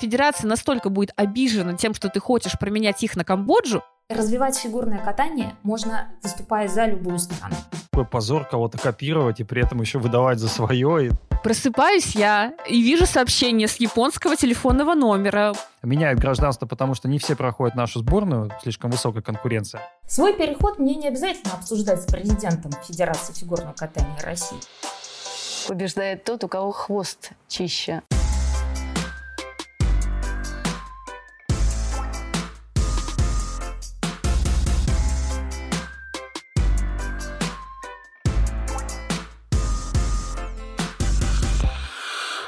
Федерация настолько будет обижена тем, что ты хочешь променять их на Камбоджу, Развивать фигурное катание можно, выступая за любую страну. Какой позор кого-то копировать и при этом еще выдавать за свое. Просыпаюсь я и вижу сообщение с японского телефонного номера. Меняет гражданство, потому что не все проходят нашу сборную, слишком высокая конкуренция. Свой переход мне не обязательно обсуждать с президентом Федерации фигурного катания России. Побеждает тот, у кого хвост чище.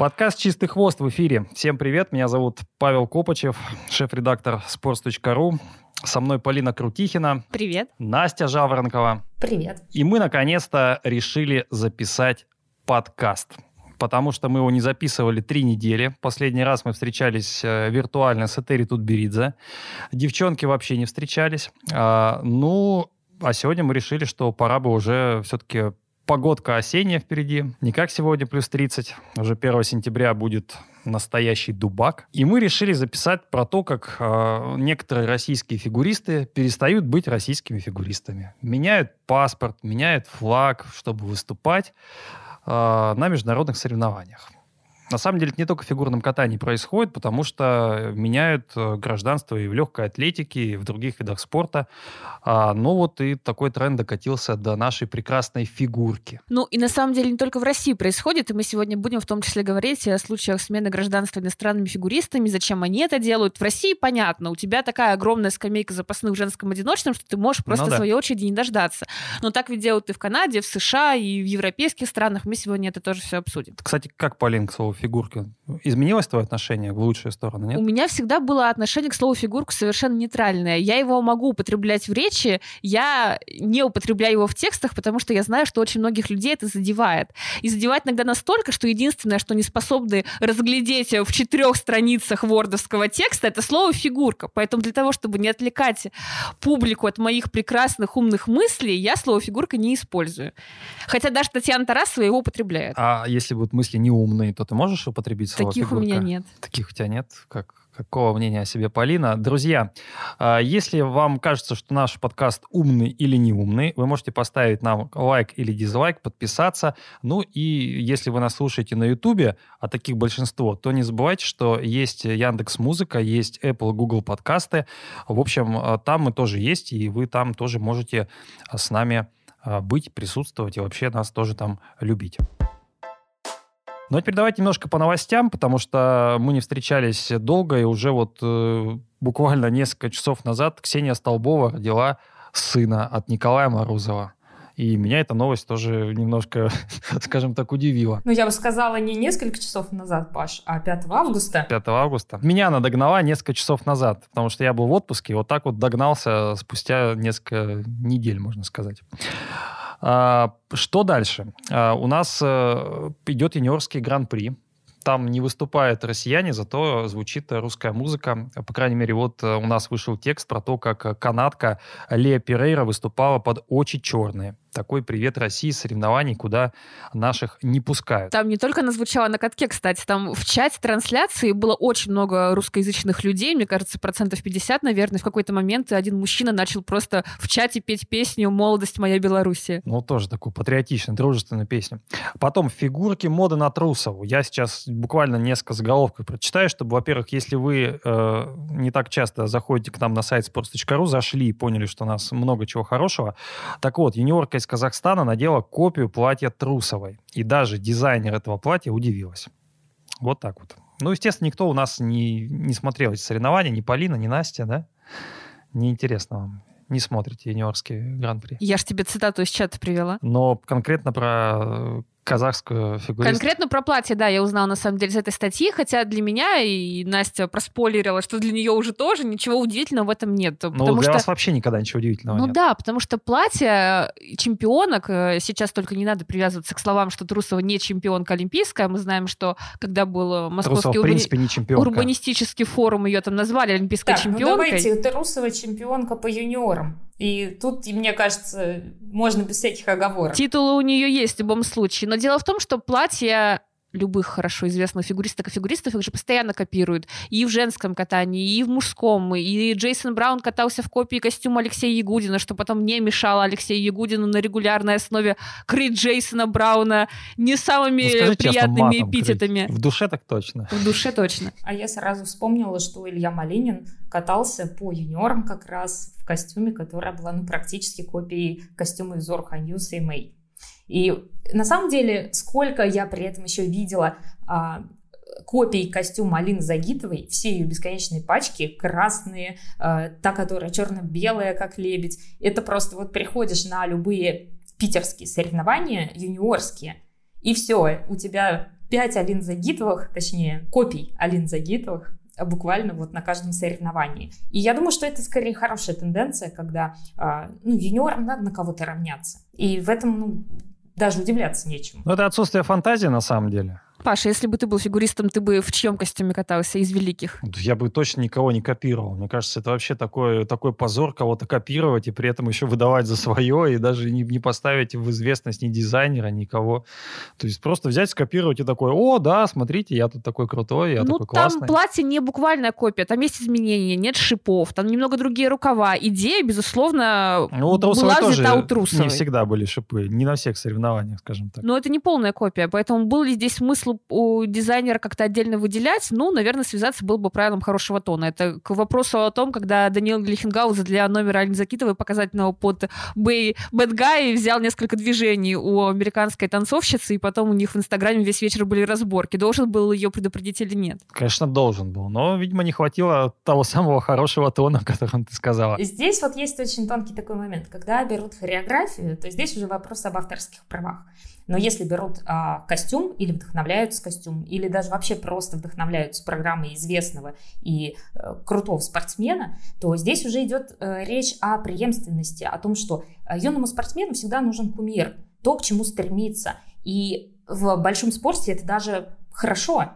Подкаст «Чистый хвост» в эфире. Всем привет, меня зовут Павел Копачев, шеф-редактор sports.ru. Со мной Полина Крутихина. Привет. Настя Жаворонкова. Привет. И мы наконец-то решили записать подкаст потому что мы его не записывали три недели. Последний раз мы встречались э, виртуально с Этери Тутберидзе. Девчонки вообще не встречались. А, ну, а сегодня мы решили, что пора бы уже все-таки Погодка осенняя впереди. Не как сегодня плюс 30. Уже 1 сентября будет настоящий дубак. И мы решили записать про то, как э, некоторые российские фигуристы перестают быть российскими фигуристами. Меняют паспорт, меняют флаг, чтобы выступать э, на международных соревнованиях. На самом деле это не только в фигурном катании происходит, потому что меняют э, гражданство и в легкой атлетике, и в других видах спорта. А, ну вот и такой тренд докатился до нашей прекрасной фигурки. Ну и на самом деле не только в России происходит, и мы сегодня будем в том числе говорить о случаях смены гражданства иностранными фигуристами, зачем они это делают. В России понятно, у тебя такая огромная скамейка запасных в женском одиночном, что ты можешь просто ну, да. своей очереди не дождаться. Но так ведь делают и в Канаде, в США, и в европейских странах. Мы сегодня это тоже все обсудим. Кстати, как, Полин, к слову, фигурки. Изменилось твое отношение в лучшую сторону, нет? У меня всегда было отношение к слову фигурку совершенно нейтральное. Я его могу употреблять в речи, я не употребляю его в текстах, потому что я знаю, что очень многих людей это задевает. И задевает иногда настолько, что единственное, что не способны разглядеть в четырех страницах вордовского текста, это слово фигурка. Поэтому для того, чтобы не отвлекать публику от моих прекрасных умных мыслей, я слово фигурка не использую. Хотя даже Татьяна Тарасова его употребляет. А если будут мысли неумные, то ты можешь можешь употребить слово Таких фигурка? у меня нет. Таких у тебя нет? Как, какого мнения о себе Полина? Друзья, а, если вам кажется, что наш подкаст умный или не умный, вы можете поставить нам лайк или дизлайк, подписаться. Ну и если вы нас слушаете на Ютубе, а таких большинство, то не забывайте, что есть Яндекс Музыка, есть Apple, Google подкасты. В общем, а, там мы тоже есть, и вы там тоже можете с нами а, быть, присутствовать и вообще нас тоже там любить. Ну а теперь давайте немножко по новостям, потому что мы не встречались долго, и уже вот э, буквально несколько часов назад Ксения Столбова родила сына от Николая Морозова. И меня эта новость тоже немножко, скажем так, удивила. Ну, я бы сказала, не несколько часов назад, Паш, а 5 августа. 5 августа. Меня она догнала несколько часов назад, потому что я был в отпуске, и вот так вот догнался спустя несколько недель, можно сказать. А, что дальше? А, у нас э, идет юниорский гран-при. Там не выступают россияне, зато звучит русская музыка. По крайней мере, вот э, у нас вышел текст про то, как канадка Лея Перейра выступала под «Очи черные» такой привет России соревнований, куда наших не пускают. Там не только она звучала на катке, кстати, там в чате трансляции было очень много русскоязычных людей, мне кажется, процентов 50, наверное. В какой-то момент один мужчина начал просто в чате петь песню «Молодость моя Белоруссия». Ну, тоже такую патриотичную, дружественную песню. Потом фигурки моды на Трусову. Я сейчас буквально несколько заголовков прочитаю, чтобы, во-первых, если вы э, не так часто заходите к нам на сайт sports.ru, зашли и поняли, что у нас много чего хорошего. Так вот, юниорка из Казахстана надела копию платья Трусовой. И даже дизайнер этого платья удивилась. Вот так вот. Ну, естественно, никто у нас не, не смотрел эти соревнования, ни Полина, ни Настя, да? Неинтересно вам не смотрите юниорские гран-при. Я же тебе цитату из чата привела. Но конкретно про казахскую фигуристку. Конкретно про платье, да, я узнала на самом деле из этой статьи, хотя для меня и Настя проспойлерила, что для нее уже тоже ничего удивительного в этом нет. Ну, для что... вас вообще никогда ничего удивительного ну, нет. Ну да, потому что платье чемпионок, э, сейчас только не надо привязываться к словам, что Трусова не чемпионка олимпийская, мы знаем, что когда был московский Трусова, в принципе, не чемпионка. урбанистический форум, ее там назвали олимпийской так, чемпионкой. ну давайте, Трусова чемпионка по юниорам. И тут, мне кажется, можно без всяких оговорок. Титулы у нее есть в любом случае. Но дело в том, что платье любых хорошо известных фигуристок и фигуристов, их же постоянно копируют. И в женском катании, и в мужском. И Джейсон Браун катался в копии костюма Алексея Ягудина, что потом не мешало Алексею Ягудину на регулярной основе крыть Джейсона Брауна не самыми Ну, скажи честно, приятными матом эпитетами. крыть. В душе так точно. В душе точно. А я сразу вспомнила, что Илья Малинин катался по юниорам как раз в костюме, которая была ну, практически копией костюма Юзуру Ханю Сеймей. И на самом деле, сколько я при этом еще видела а, копий костюма Алины Загитовой, все ее бесконечные пачки, красные, а, та, которая черно-белая, как лебедь. Это просто вот приходишь на любые питерские соревнования, юниорские, и все, у тебя пять Алин Загитовых, точнее, копий Алин Загитовых, буквально вот на каждом соревновании. И я думаю, что это скорее хорошая тенденция, когда а, ну, юниорам надо на кого-то равняться. И в этом ну, даже удивляться нечему. Ну, это отсутствие фантазии на самом деле. Паша, если бы ты был фигуристом, ты бы в чьем костюме катался из великих? Я бы точно никого не копировал. Мне кажется, это вообще такой, такой позор кого-то копировать и при этом еще выдавать за свое и даже не, не поставить в известность ни дизайнера, никого. То есть просто взять, скопировать и такой, о, да, смотрите, я тут такой крутой, я ну, такой там классный. платье не буквальная копия, там есть изменения, нет шипов, там немного другие рукава. Идея, безусловно, Ну, у была тоже взята у Трусовой. не всегда были шипы, не на всех соревнованиях, скажем так. Но это не полная копия, поэтому был ли здесь смысл у дизайнера как-то отдельно выделять? Ну, наверное, связаться было бы правилом хорошего тона. Это к вопросу о том, когда Даниил Глихенгауза для номера Алины Закитовой показательного под Бэй Guy взял несколько движений у американской танцовщицы, и потом у них в Инстаграме весь вечер были разборки. Должен был ее предупредить или нет? Конечно, должен был, но, видимо, не хватило того самого хорошего тона, о котором ты сказала. Здесь вот есть очень тонкий такой момент. Когда берут хореографию, то здесь уже вопрос об авторских правах. Но если берут а, костюм или вдохновляются костюм, или даже вообще просто вдохновляются программой известного и э, крутого спортсмена, то здесь уже идет э, речь о преемственности, о том, что э, юному спортсмену всегда нужен кумир, то, к чему стремиться. И в большом спорте это даже хорошо,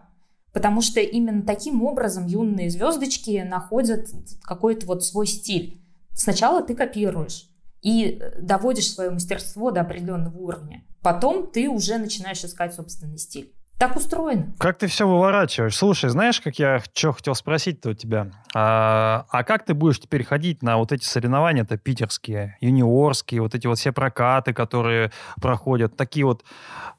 потому что именно таким образом юные звездочки находят какой-то вот свой стиль. Сначала ты копируешь и доводишь свое мастерство до определенного уровня. Потом ты уже начинаешь искать собственный стиль. Так устроено. Как ты все выворачиваешь? Слушай, знаешь, как я что хотел спросить-то у тебя? А, а как ты будешь теперь ходить на вот эти соревнования-то питерские, юниорские, вот эти вот все прокаты, которые проходят, такие вот,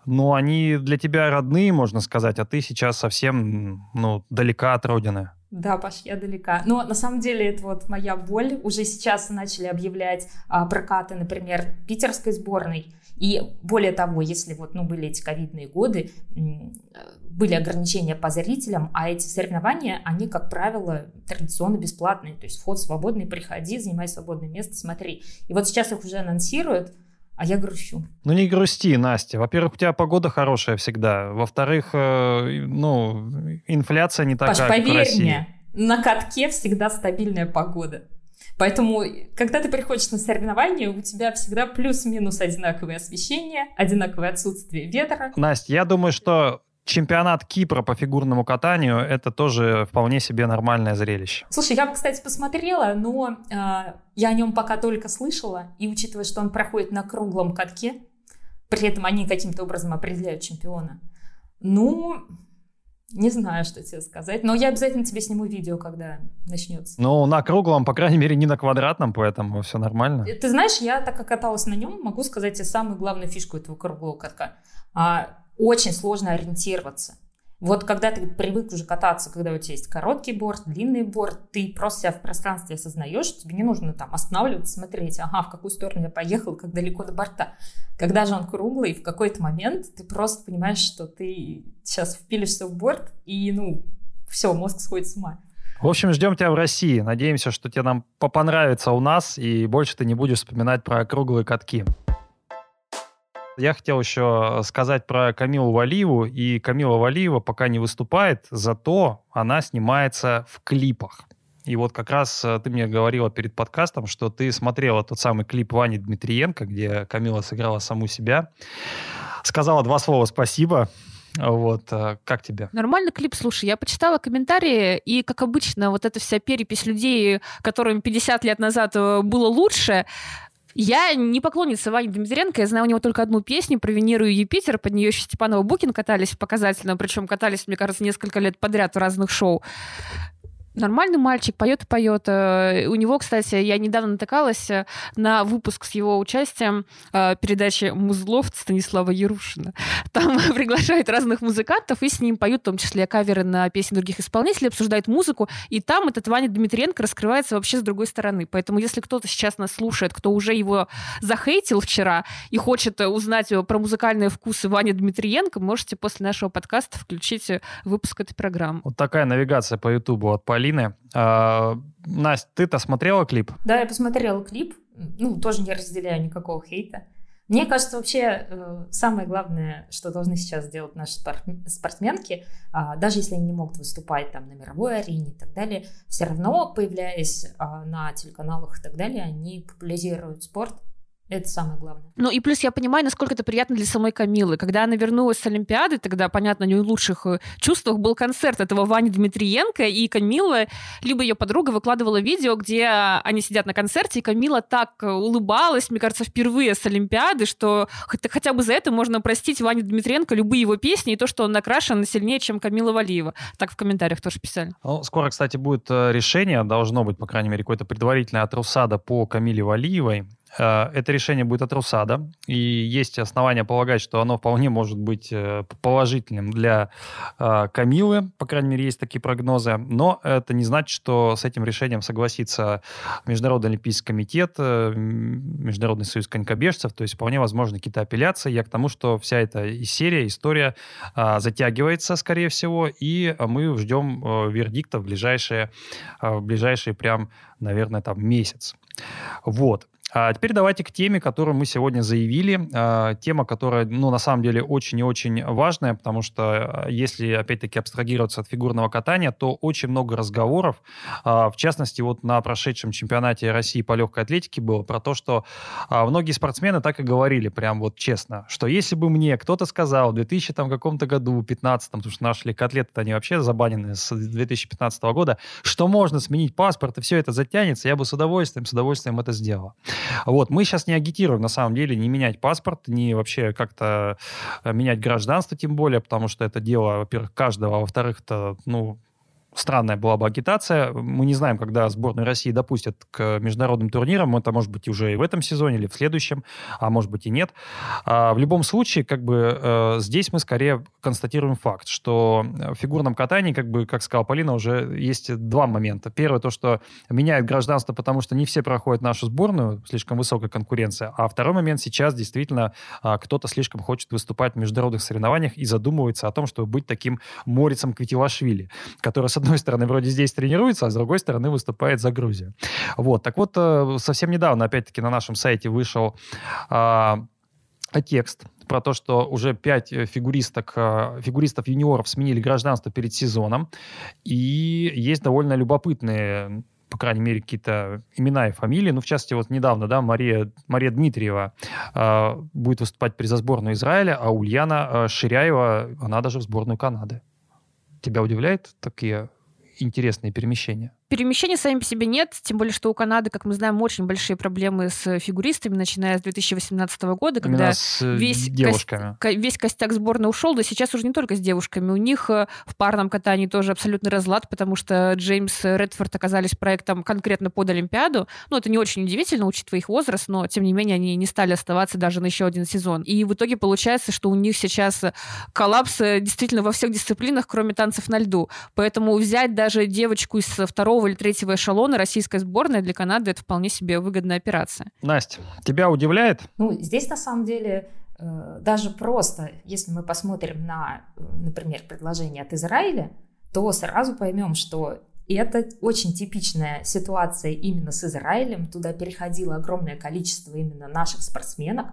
ну, они для тебя родные, можно сказать, а ты сейчас совсем, ну, далека от родины. Да, Паш, я далека. Но на самом деле это вот моя боль. Уже сейчас начали объявлять а, прокаты, например, питерской сборной. И более того, если вот, ну, были эти ковидные годы, были ограничения по зрителям, а эти соревнования, они, как правило, традиционно бесплатные. То есть вход свободный, приходи, занимай свободное место, смотри. И вот сейчас их уже анонсируют, а я грущу. Ну, не грусти, Настя. Во-первых, у тебя погода хорошая всегда. Во-вторых, э, ну, инфляция не такая, Паш, как в поверь России. мне, на катке всегда стабильная погода. Поэтому, когда ты приходишь на соревнования, у тебя всегда плюс-минус одинаковое освещение, одинаковое отсутствие ветра. Настя, я думаю, что чемпионат Кипра по фигурному катанию это тоже вполне себе нормальное зрелище. Слушай, я бы, кстати, посмотрела, но э, я о нем пока только слышала, и учитывая, что он проходит на круглом катке, при этом они каким-то образом определяют чемпиона, ну, не знаю, что тебе сказать, но я обязательно тебе сниму видео, когда начнется. Ну, на круглом, по крайней мере, не на квадратном, поэтому все нормально. Ты знаешь, я так как каталась на нем, могу сказать тебе самую главную фишку этого круглого катка. А, очень сложно ориентироваться. Вот когда ты привык уже кататься, когда у тебя есть короткий борт, длинный борт, ты просто себя в пространстве осознаешь, тебе не нужно там останавливаться, смотреть, ага, в какую сторону я поехал, как далеко до борта. Когда же он круглый, в какой-то момент ты просто понимаешь, что ты сейчас впилишься в борт, и, ну, все, мозг сходит с ума. В общем, ждем тебя в России. Надеемся, что тебе нам по- понравится у нас, и больше ты не будешь вспоминать про круглые катки. Я хотел еще сказать про Камилу Валиеву. И Камила Валиева пока не выступает, зато она снимается в клипах. И вот как раз э, ты мне говорила перед подкастом, что ты смотрела тот самый клип Вани Дмитриенко, где Камила сыграла саму себя. Сказала два слова «спасибо». Вот, э, как тебе? Нормальный клип, слушай, я почитала комментарии, и, как обычно, вот эта вся перепись людей, которым 50 лет назад э, было лучше, Я не поклонница Вани Дмитренко, я знаю у него только одну песню про Венеру и Юпитер, под нее еще Степанова Букин катались показательно, причем катались, мне кажется, несколько лет подряд в разных шоу нормальный мальчик, поет и поет. Э, у него, кстати, я недавно натыкалась э, на выпуск с его участием э, передачи «Музлов» Станислава Ярушина. Там приглашают разных музыкантов и с ним поют, в том числе каверы на песни других исполнителей, обсуждают музыку, и там этот Ваня Дмитриенко раскрывается вообще с другой стороны. Поэтому если кто-то сейчас нас слушает, кто уже его захейтил вчера и хочет узнать про музыкальные вкусы Вани Дмитриенко, можете после нашего подкаста включить выпуск этой программы. Вот такая навигация по Ютубу от Поли Полины. А, Настя, ты-то смотрела клип? Да, я посмотрела клип. Ну, тоже не разделяю никакого хейта. Мне кажется, вообще э, самое главное, что должны сейчас сделать наши спортсменки, а, даже если они не могут выступать там на мировой арене и так далее, все равно, появляясь а, на телеканалах и так далее, они популяризируют спорт, это самое главное. Ну и плюс я понимаю, насколько это приятно для самой Камилы. Когда она вернулась с Олимпиады, тогда, понятно, не в лучших э, чувствах был концерт этого Вани Дмитриенко, и Камила, либо ее подруга выкладывала видео, где они сидят на концерте, и Камила так э, улыбалась, мне кажется, впервые с Олимпиады, что хотя бы за это можно простить Ване Дмитриенко любые его песни и то, что он накрашен сильнее, чем Камила Валиева. Так в комментариях тоже писали. Ну, скоро, кстати, будет э, решение, должно быть, по крайней мере, какое-то предварительное от Русада по Камиле Валиевой. Э, это решение будет от Русада, и есть основания полагать, что оно вполне может быть э, положительным для э, Камилы, по крайней мере, есть такие прогнозы, но это не значит, что с этим решением согласится Международный Олимпийский комитет, Международный союз конькобежцев, то есть вполне возможны какие-то апелляции. Я к тому, что вся эта серия, история затягивается, скорее всего, и мы ждем вердикта в ближайшие, в ближайшие прям, наверное, там месяц. Вот. А теперь давайте к теме, которую мы сегодня заявили. А, тема, которая, ну, на самом деле, очень и очень важная, потому что а, если, опять-таки, абстрагироваться от фигурного катания, то очень много разговоров, а, в частности, вот на прошедшем чемпионате России по легкой атлетике было про то, что а, многие спортсмены так и говорили, прям вот честно, что если бы мне кто-то сказал в 2000 там каком-то году, 15 потому что наши легкоатлеты, они вообще забанены с 2015 года, что можно сменить паспорт, и все это затянется, я бы с удовольствием, с удовольствием это сделала. Вот, мы сейчас не агитируем, на самом деле, не менять паспорт, не вообще как-то э, менять гражданство, тем более, потому что это дело, во-первых, каждого, а во-вторых, это, ну, странная была бы агитация. Мы не знаем, когда сборную России допустят к международным турнирам. Это может быть уже и в этом сезоне, или в следующем, а может быть и нет. А в любом случае, как бы э, здесь мы скорее констатируем факт, что в фигурном катании, как бы, как сказала Полина, уже есть два момента. Первое, то, что меняют гражданство, потому что не все проходят нашу сборную, слишком высокая конкуренция. А второй момент, сейчас действительно а, кто-то слишком хочет выступать в международных соревнованиях и задумывается о том, чтобы быть таким Морицем Квитилашвили, который, с одной стороны, вроде здесь тренируется, а с другой стороны выступает за Грузию. Вот. Так вот, э, совсем недавно, опять-таки, на нашем сайте вышел а, текст про то, что уже пять э, фигуристок, э, фигуристов юниоров сменили гражданство перед сезоном. И есть довольно любопытные по крайней мере, какие-то имена и фамилии. Ну, в частности, вот недавно, да, Мария, Мария Дмитриева э, будет выступать при за сборную Израиля, а Ульяна э, Ширяева, она даже в сборную Канады. Тебя удивляет такие интересные перемещения? Перемещений сами по себе нет, тем более, что у Канады, как мы знаем, очень большие проблемы с фигуристами, начиная с 2018 года, когда весь, девушками. Кость, весь костяк сборной ушел, да сейчас уже не только с девушками. У них э, в парном катании тоже абсолютный разлад, потому что Джеймс Редфорд оказались проектом конкретно под Олимпиаду. Ну, это не очень удивительно, учитывая их возраст, но, тем не менее, они не стали оставаться даже на еще один сезон. И в итоге получается, что у них сейчас коллапс э, действительно во всех дисциплинах, кроме танцев на льду. Поэтому взять даже девочку из второго второго или третьего эшелона российская сборная для Канады это вполне себе выгодная операция. Настя, тебя удивляет? Ну, здесь на самом деле э, даже просто, если мы посмотрим на, э, например, предложение от Израиля, то сразу поймем, что это очень типичная ситуация именно с Израилем. Туда переходило огромное количество именно наших спортсменок.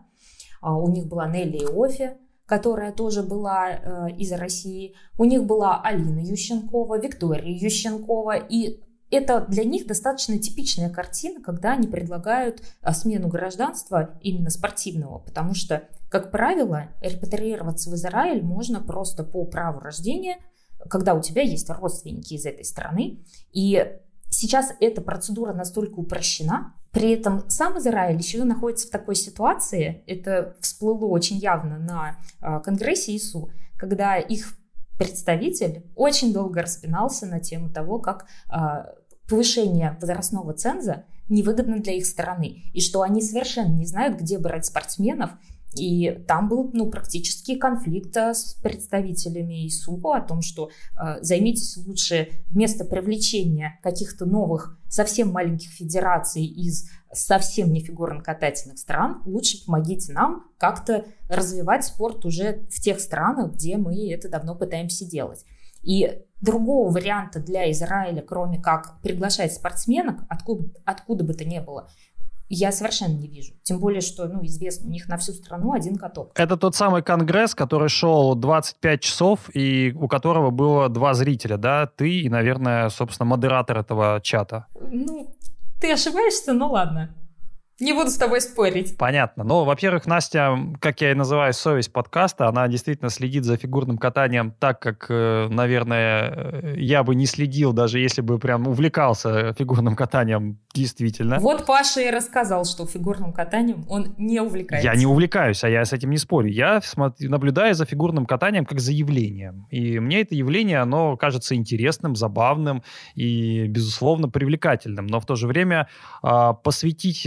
А у них была Нелли Иофи, которая тоже была э, из России. У них была Алина Ющенкова, Виктория Ющенкова. И это для них достаточно типичная картина, когда они предлагают а, смену гражданства именно спортивного, потому что, как правило, репатриироваться в Израиль можно просто по праву рождения, когда у тебя есть родственники из этой страны. И Сейчас эта процедура настолько упрощена, при этом сам Израиль еще находится в такой ситуации, это всплыло очень явно на э, Конгрессе ИСУ, когда их представитель очень долго распинался на тему того, как э, повышение возрастного ценза невыгодно для их стороны, и что они совершенно не знают, где брать спортсменов, и там был ну, практически конфликт э, с представителями ИСУ о том, что э, займитесь лучше вместо привлечения каких-то новых, совсем маленьких федераций из совсем не фигурно-катательных стран, лучше помогите нам как-то развивать спорт уже в тех странах, где мы это давно пытаемся делать. И другого варианта для Израиля, кроме как приглашать спортсменок, откуда, откуда бы то ни было, я совершенно не вижу. Тем более, что, ну, известно, у них на всю страну один каток. Это тот самый конгресс, который шел 25 часов, и у которого было два зрителя, да? Ты и, наверное, собственно, модератор этого чата. Ну, ты ошибаешься, ну ладно. Не буду с тобой спорить. Понятно. Ну, во-первых, Настя, как я и называю, совесть подкаста, она действительно следит за фигурным катанием так, как, э, наверное, э, я бы не следил, даже если бы прям увлекался фигурным катанием действительно. Вот Паша и рассказал, что фигурным катанием он не увлекается. Я не увлекаюсь, а я с этим не спорю. Я смотрю, наблюдаю за фигурным катанием как за явлением. И мне это явление, оно кажется интересным, забавным и, безусловно, привлекательным. Но в то же время а, посвятить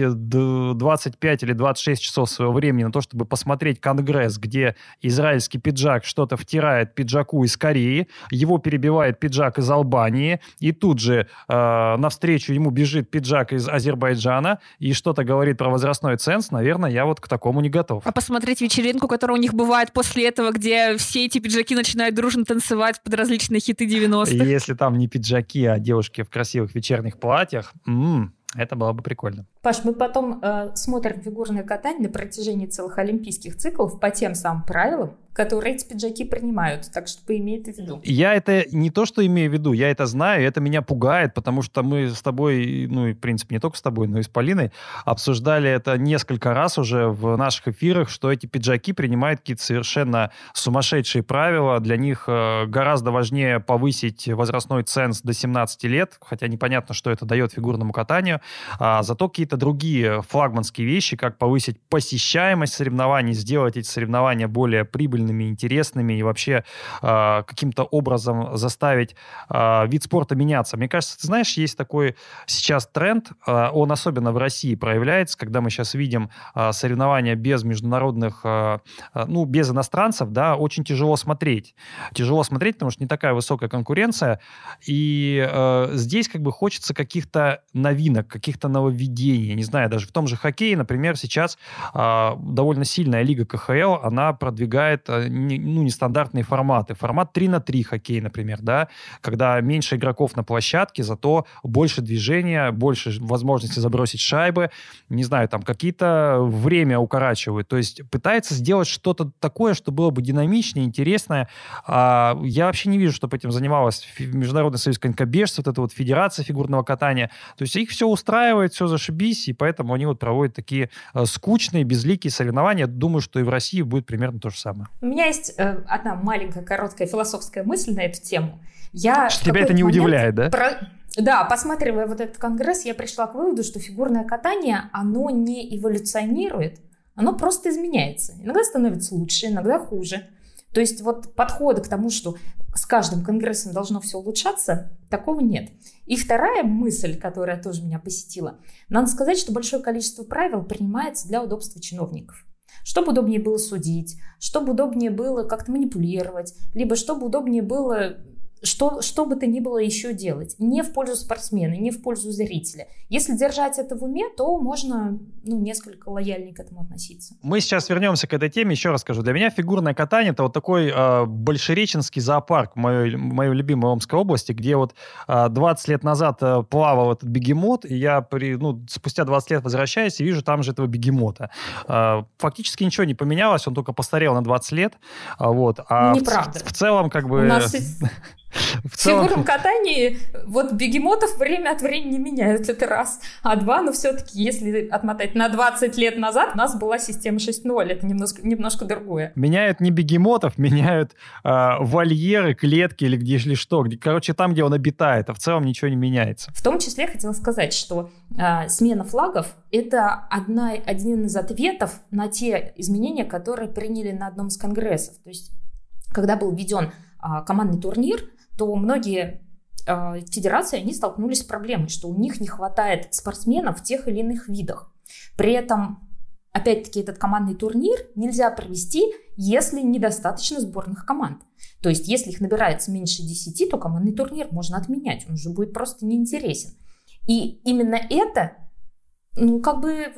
25 или 26 часов своего времени на то, чтобы посмотреть конгресс, где израильский пиджак что-то втирает пиджаку из Кореи, его перебивает пиджак из Албании, и тут же э, навстречу ему бежит пиджак из Азербайджана и что-то говорит про возрастной ценз, наверное, я вот к такому не готов. А посмотреть вечеринку, которая у них бывает после этого, где все эти пиджаки начинают дружно танцевать под различные хиты 90-х. Если там не пиджаки, а девушки в красивых вечерних платьях, м-м, это было бы прикольно. Паш, мы потом э, смотрим фигурное катание на протяжении целых олимпийских циклов по тем самым правилам, которые эти пиджаки принимают. Так что поимей это в виду. Я это не то, что имею в виду, я это знаю, это меня пугает, потому что мы с тобой, ну и в принципе не только с тобой, но и с Полиной, обсуждали это несколько раз уже в наших эфирах, что эти пиджаки принимают какие-то совершенно сумасшедшие правила. Для них э, гораздо важнее повысить возрастной ценз до 17 лет, хотя непонятно, что это дает фигурному катанию. А зато какие-то другие флагманские вещи, как повысить посещаемость соревнований, сделать эти соревнования более прибыльными, интересными и вообще э, каким-то образом заставить э, вид спорта меняться. Мне кажется, ты знаешь, есть такой сейчас тренд, э, он особенно в России проявляется, когда мы сейчас видим э, соревнования без международных, э, ну, без иностранцев, да, очень тяжело смотреть. Тяжело смотреть, потому что не такая высокая конкуренция, и э, здесь как бы хочется каких-то новинок, каких-то нововведений. Не знаю, даже в том же хоккее, например, сейчас э, довольно сильная лига КХЛ, она продвигает э, не, ну, нестандартные форматы. Формат 3 на 3 хоккей, например, да, когда меньше игроков на площадке, зато больше движения, больше возможности забросить шайбы, не знаю, там какие-то время укорачивают. То есть пытается сделать что-то такое, что было бы динамичнее, интересное. А, я вообще не вижу, чтобы этим занималась Международный союз конькобежцев, вот эта вот федерация фигурного катания. То есть их все устраивает, все зашибись, и поэтому они вот проводят такие э, скучные, безликие соревнования. Думаю, что и в России будет примерно то же самое. У меня есть э, одна маленькая, короткая философская мысль на эту тему. Я что тебя это не удивляет, да? Про... Да, посматривая вот этот конгресс, я пришла к выводу, что фигурное катание, оно не эволюционирует, оно просто изменяется. Иногда становится лучше, иногда хуже. То есть вот подхода к тому, что с каждым конгрессом должно все улучшаться, такого нет. И вторая мысль, которая тоже меня посетила. Надо сказать, что большое количество правил принимается для удобства чиновников. Чтобы удобнее было судить, чтобы удобнее было как-то манипулировать, либо чтобы удобнее было что, что бы то ни было еще делать. Не в пользу спортсмена, не в пользу зрителя. Если держать это в уме, то можно ну, несколько лояльнее к этому относиться. Мы сейчас вернемся к этой теме. Еще раз скажу. Для меня фигурное катание – это вот такой э, большереченский зоопарк в моей, моей любимой Омской области, где вот э, 20 лет назад э, плавал этот бегемот, и я при, ну, спустя 20 лет возвращаюсь и вижу там же этого бегемота. Э, фактически ничего не поменялось, он только постарел на 20 лет. Вот. А Неправда. В, в целом как бы... У нас В, целом... фигурном катании вот бегемотов время от времени меняют, это раз. А два, но ну, все-таки, если отмотать на 20 лет назад, у нас была система 6.0, это немножко, немножко другое. Меняют не бегемотов, меняют э, вольеры, клетки или где или что. Где, короче, там, где он обитает, а в целом ничего не меняется. В том числе хотела сказать, что э, смена флагов – это одна, один из ответов на те изменения, которые приняли на одном из конгрессов. То есть, когда был введен э, командный турнир – то многие э, федерации, они столкнулись с проблемой, что у них не хватает спортсменов в тех или иных видах. При этом, опять-таки, этот командный турнир нельзя провести, если недостаточно сборных команд. То есть, если их набирается меньше 10, то командный турнир можно отменять, он уже будет просто неинтересен. И именно это, ну, как бы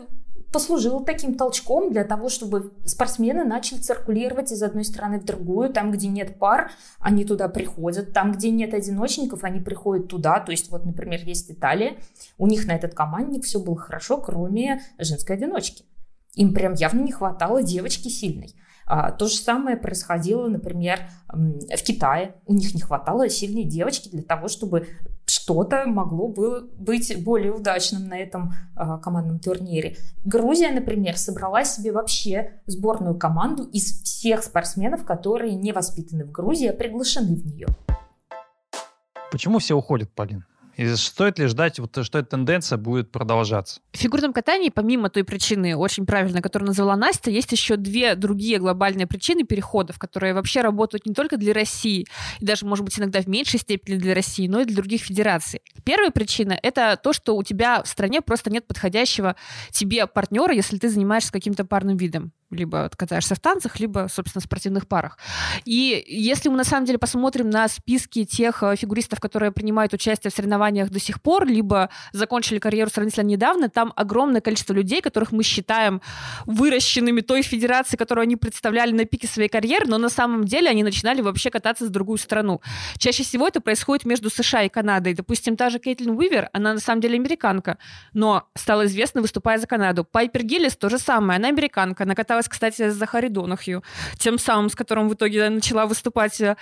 послужило таким толчком для того, чтобы спортсмены начали циркулировать из одной страны в другую. Там, где нет пар, они туда приходят. Там, где нет одиночников, они приходят туда. То есть, вот, например, есть Италия. У них на этот командник все было хорошо, кроме женской одиночки. Им прям явно не хватало девочки сильной. А, то же самое происходило, например, в Китае. У них не хватало сильной девочки для того, чтобы что-то могло было быть более удачным на этом э, командном турнире. Грузия, например, собрала себе вообще сборную команду из всех спортсменов, которые не воспитаны в Грузии, а приглашены в нее. Почему все уходят, Полин? И стоит ли ждать, вот, что эта тенденция будет продолжаться? В фигурном катании, помимо той причины, очень правильно, которую назвала Настя, есть еще две другие глобальные причины переходов, которые вообще работают не только для России, и даже, может быть, иногда в меньшей степени для России, но и для других федераций. Первая причина — это то, что у тебя в стране просто нет подходящего тебе партнера, если ты занимаешься каким-то парным видом либо катаешься в танцах, либо, собственно, в спортивных парах. И если мы на самом деле посмотрим на списки тех э, фигуристов, которые принимают участие в соревнованиях до сих пор, либо закончили карьеру сравнительно недавно, там огромное количество людей, которых мы считаем выращенными той федерации, которую они представляли на пике своей карьеры, но на самом деле они начинали вообще кататься в другую страну. Чаще всего это происходит между США и Канадой. Допустим, та же Кейтлин Уивер, она на самом деле американка, но стала известна, выступая за Канаду. Пайпер Гиллис то же самое, она американка, она каталась каталась, кстати, с Захари Донахью, тем самым, с которым в итоге начала выступать э,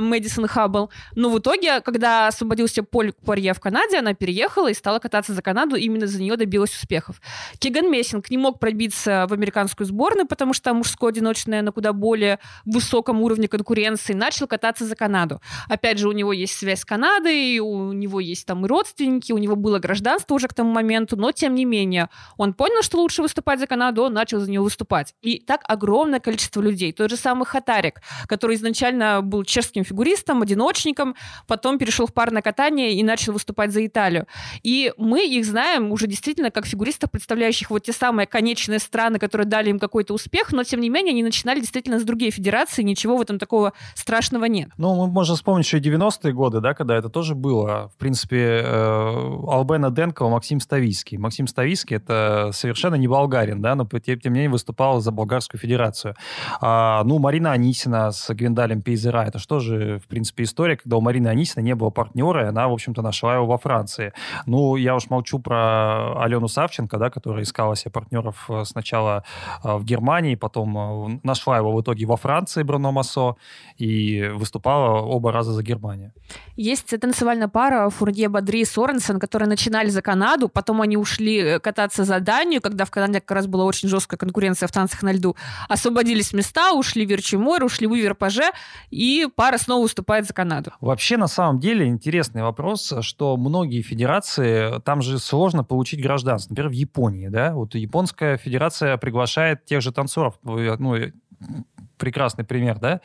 Мэдисон Хаббл. Но в итоге, когда освободился Поль Порье в Канаде, она переехала и стала кататься за Канаду, именно за нее добилась успехов. Киган Мессинг не мог пробиться в американскую сборную, потому что мужское одиночное на куда более высоком уровне конкуренции, начал кататься за Канаду. Опять же, у него есть связь с Канадой, у него есть там родственники, у него было гражданство уже к тому моменту, но тем не менее, он понял, что лучше выступать за Канаду, он начал за нее выступать выступать. И так огромное количество людей. Тот же самый Хатарик, который изначально был чешским фигуристом, одиночником, потом перешел в парное катание и начал выступать за Италию. И мы их знаем уже действительно как фигуристов, представляющих вот те самые конечные страны, которые дали им какой-то успех, но тем не менее они начинали действительно с другие федерации, ничего в этом такого страшного нет. Ну, мы можем вспомнить еще и 90-е годы, да, когда это тоже было. В принципе, э, Албена Денкова, Максим Ставийский. Максим Ставийский — это совершенно не болгарин, да, но тем не менее выступал выступала за Болгарскую Федерацию. А, ну, Марина Анисина с Гвиндалем Пейзера, это что же, в принципе, история, когда у Марины Анисина не было партнера, и она, в общем-то, нашла его во Франции. Ну, я уж молчу про Алену Савченко, да, которая искала себе партнеров э, сначала э, в Германии, потом э, нашла его в итоге во Франции, Бруно Массо, и выступала оба раза за Германию. Есть танцевальная пара Фурье Бадри и Соренсен, которые начинали за Канаду, потом они ушли кататься за Данию, когда в Канаде как раз была очень жесткая конкуренция в танцах на льду. Освободились места, ушли в Верчимойр, ушли в Иверпаже, и пара снова выступает за Канаду. Вообще, на самом деле, интересный вопрос, что многие федерации, там же сложно получить гражданство. Например, в Японии, да, вот японская федерация приглашает тех же танцоров, ну, прекрасный пример, да?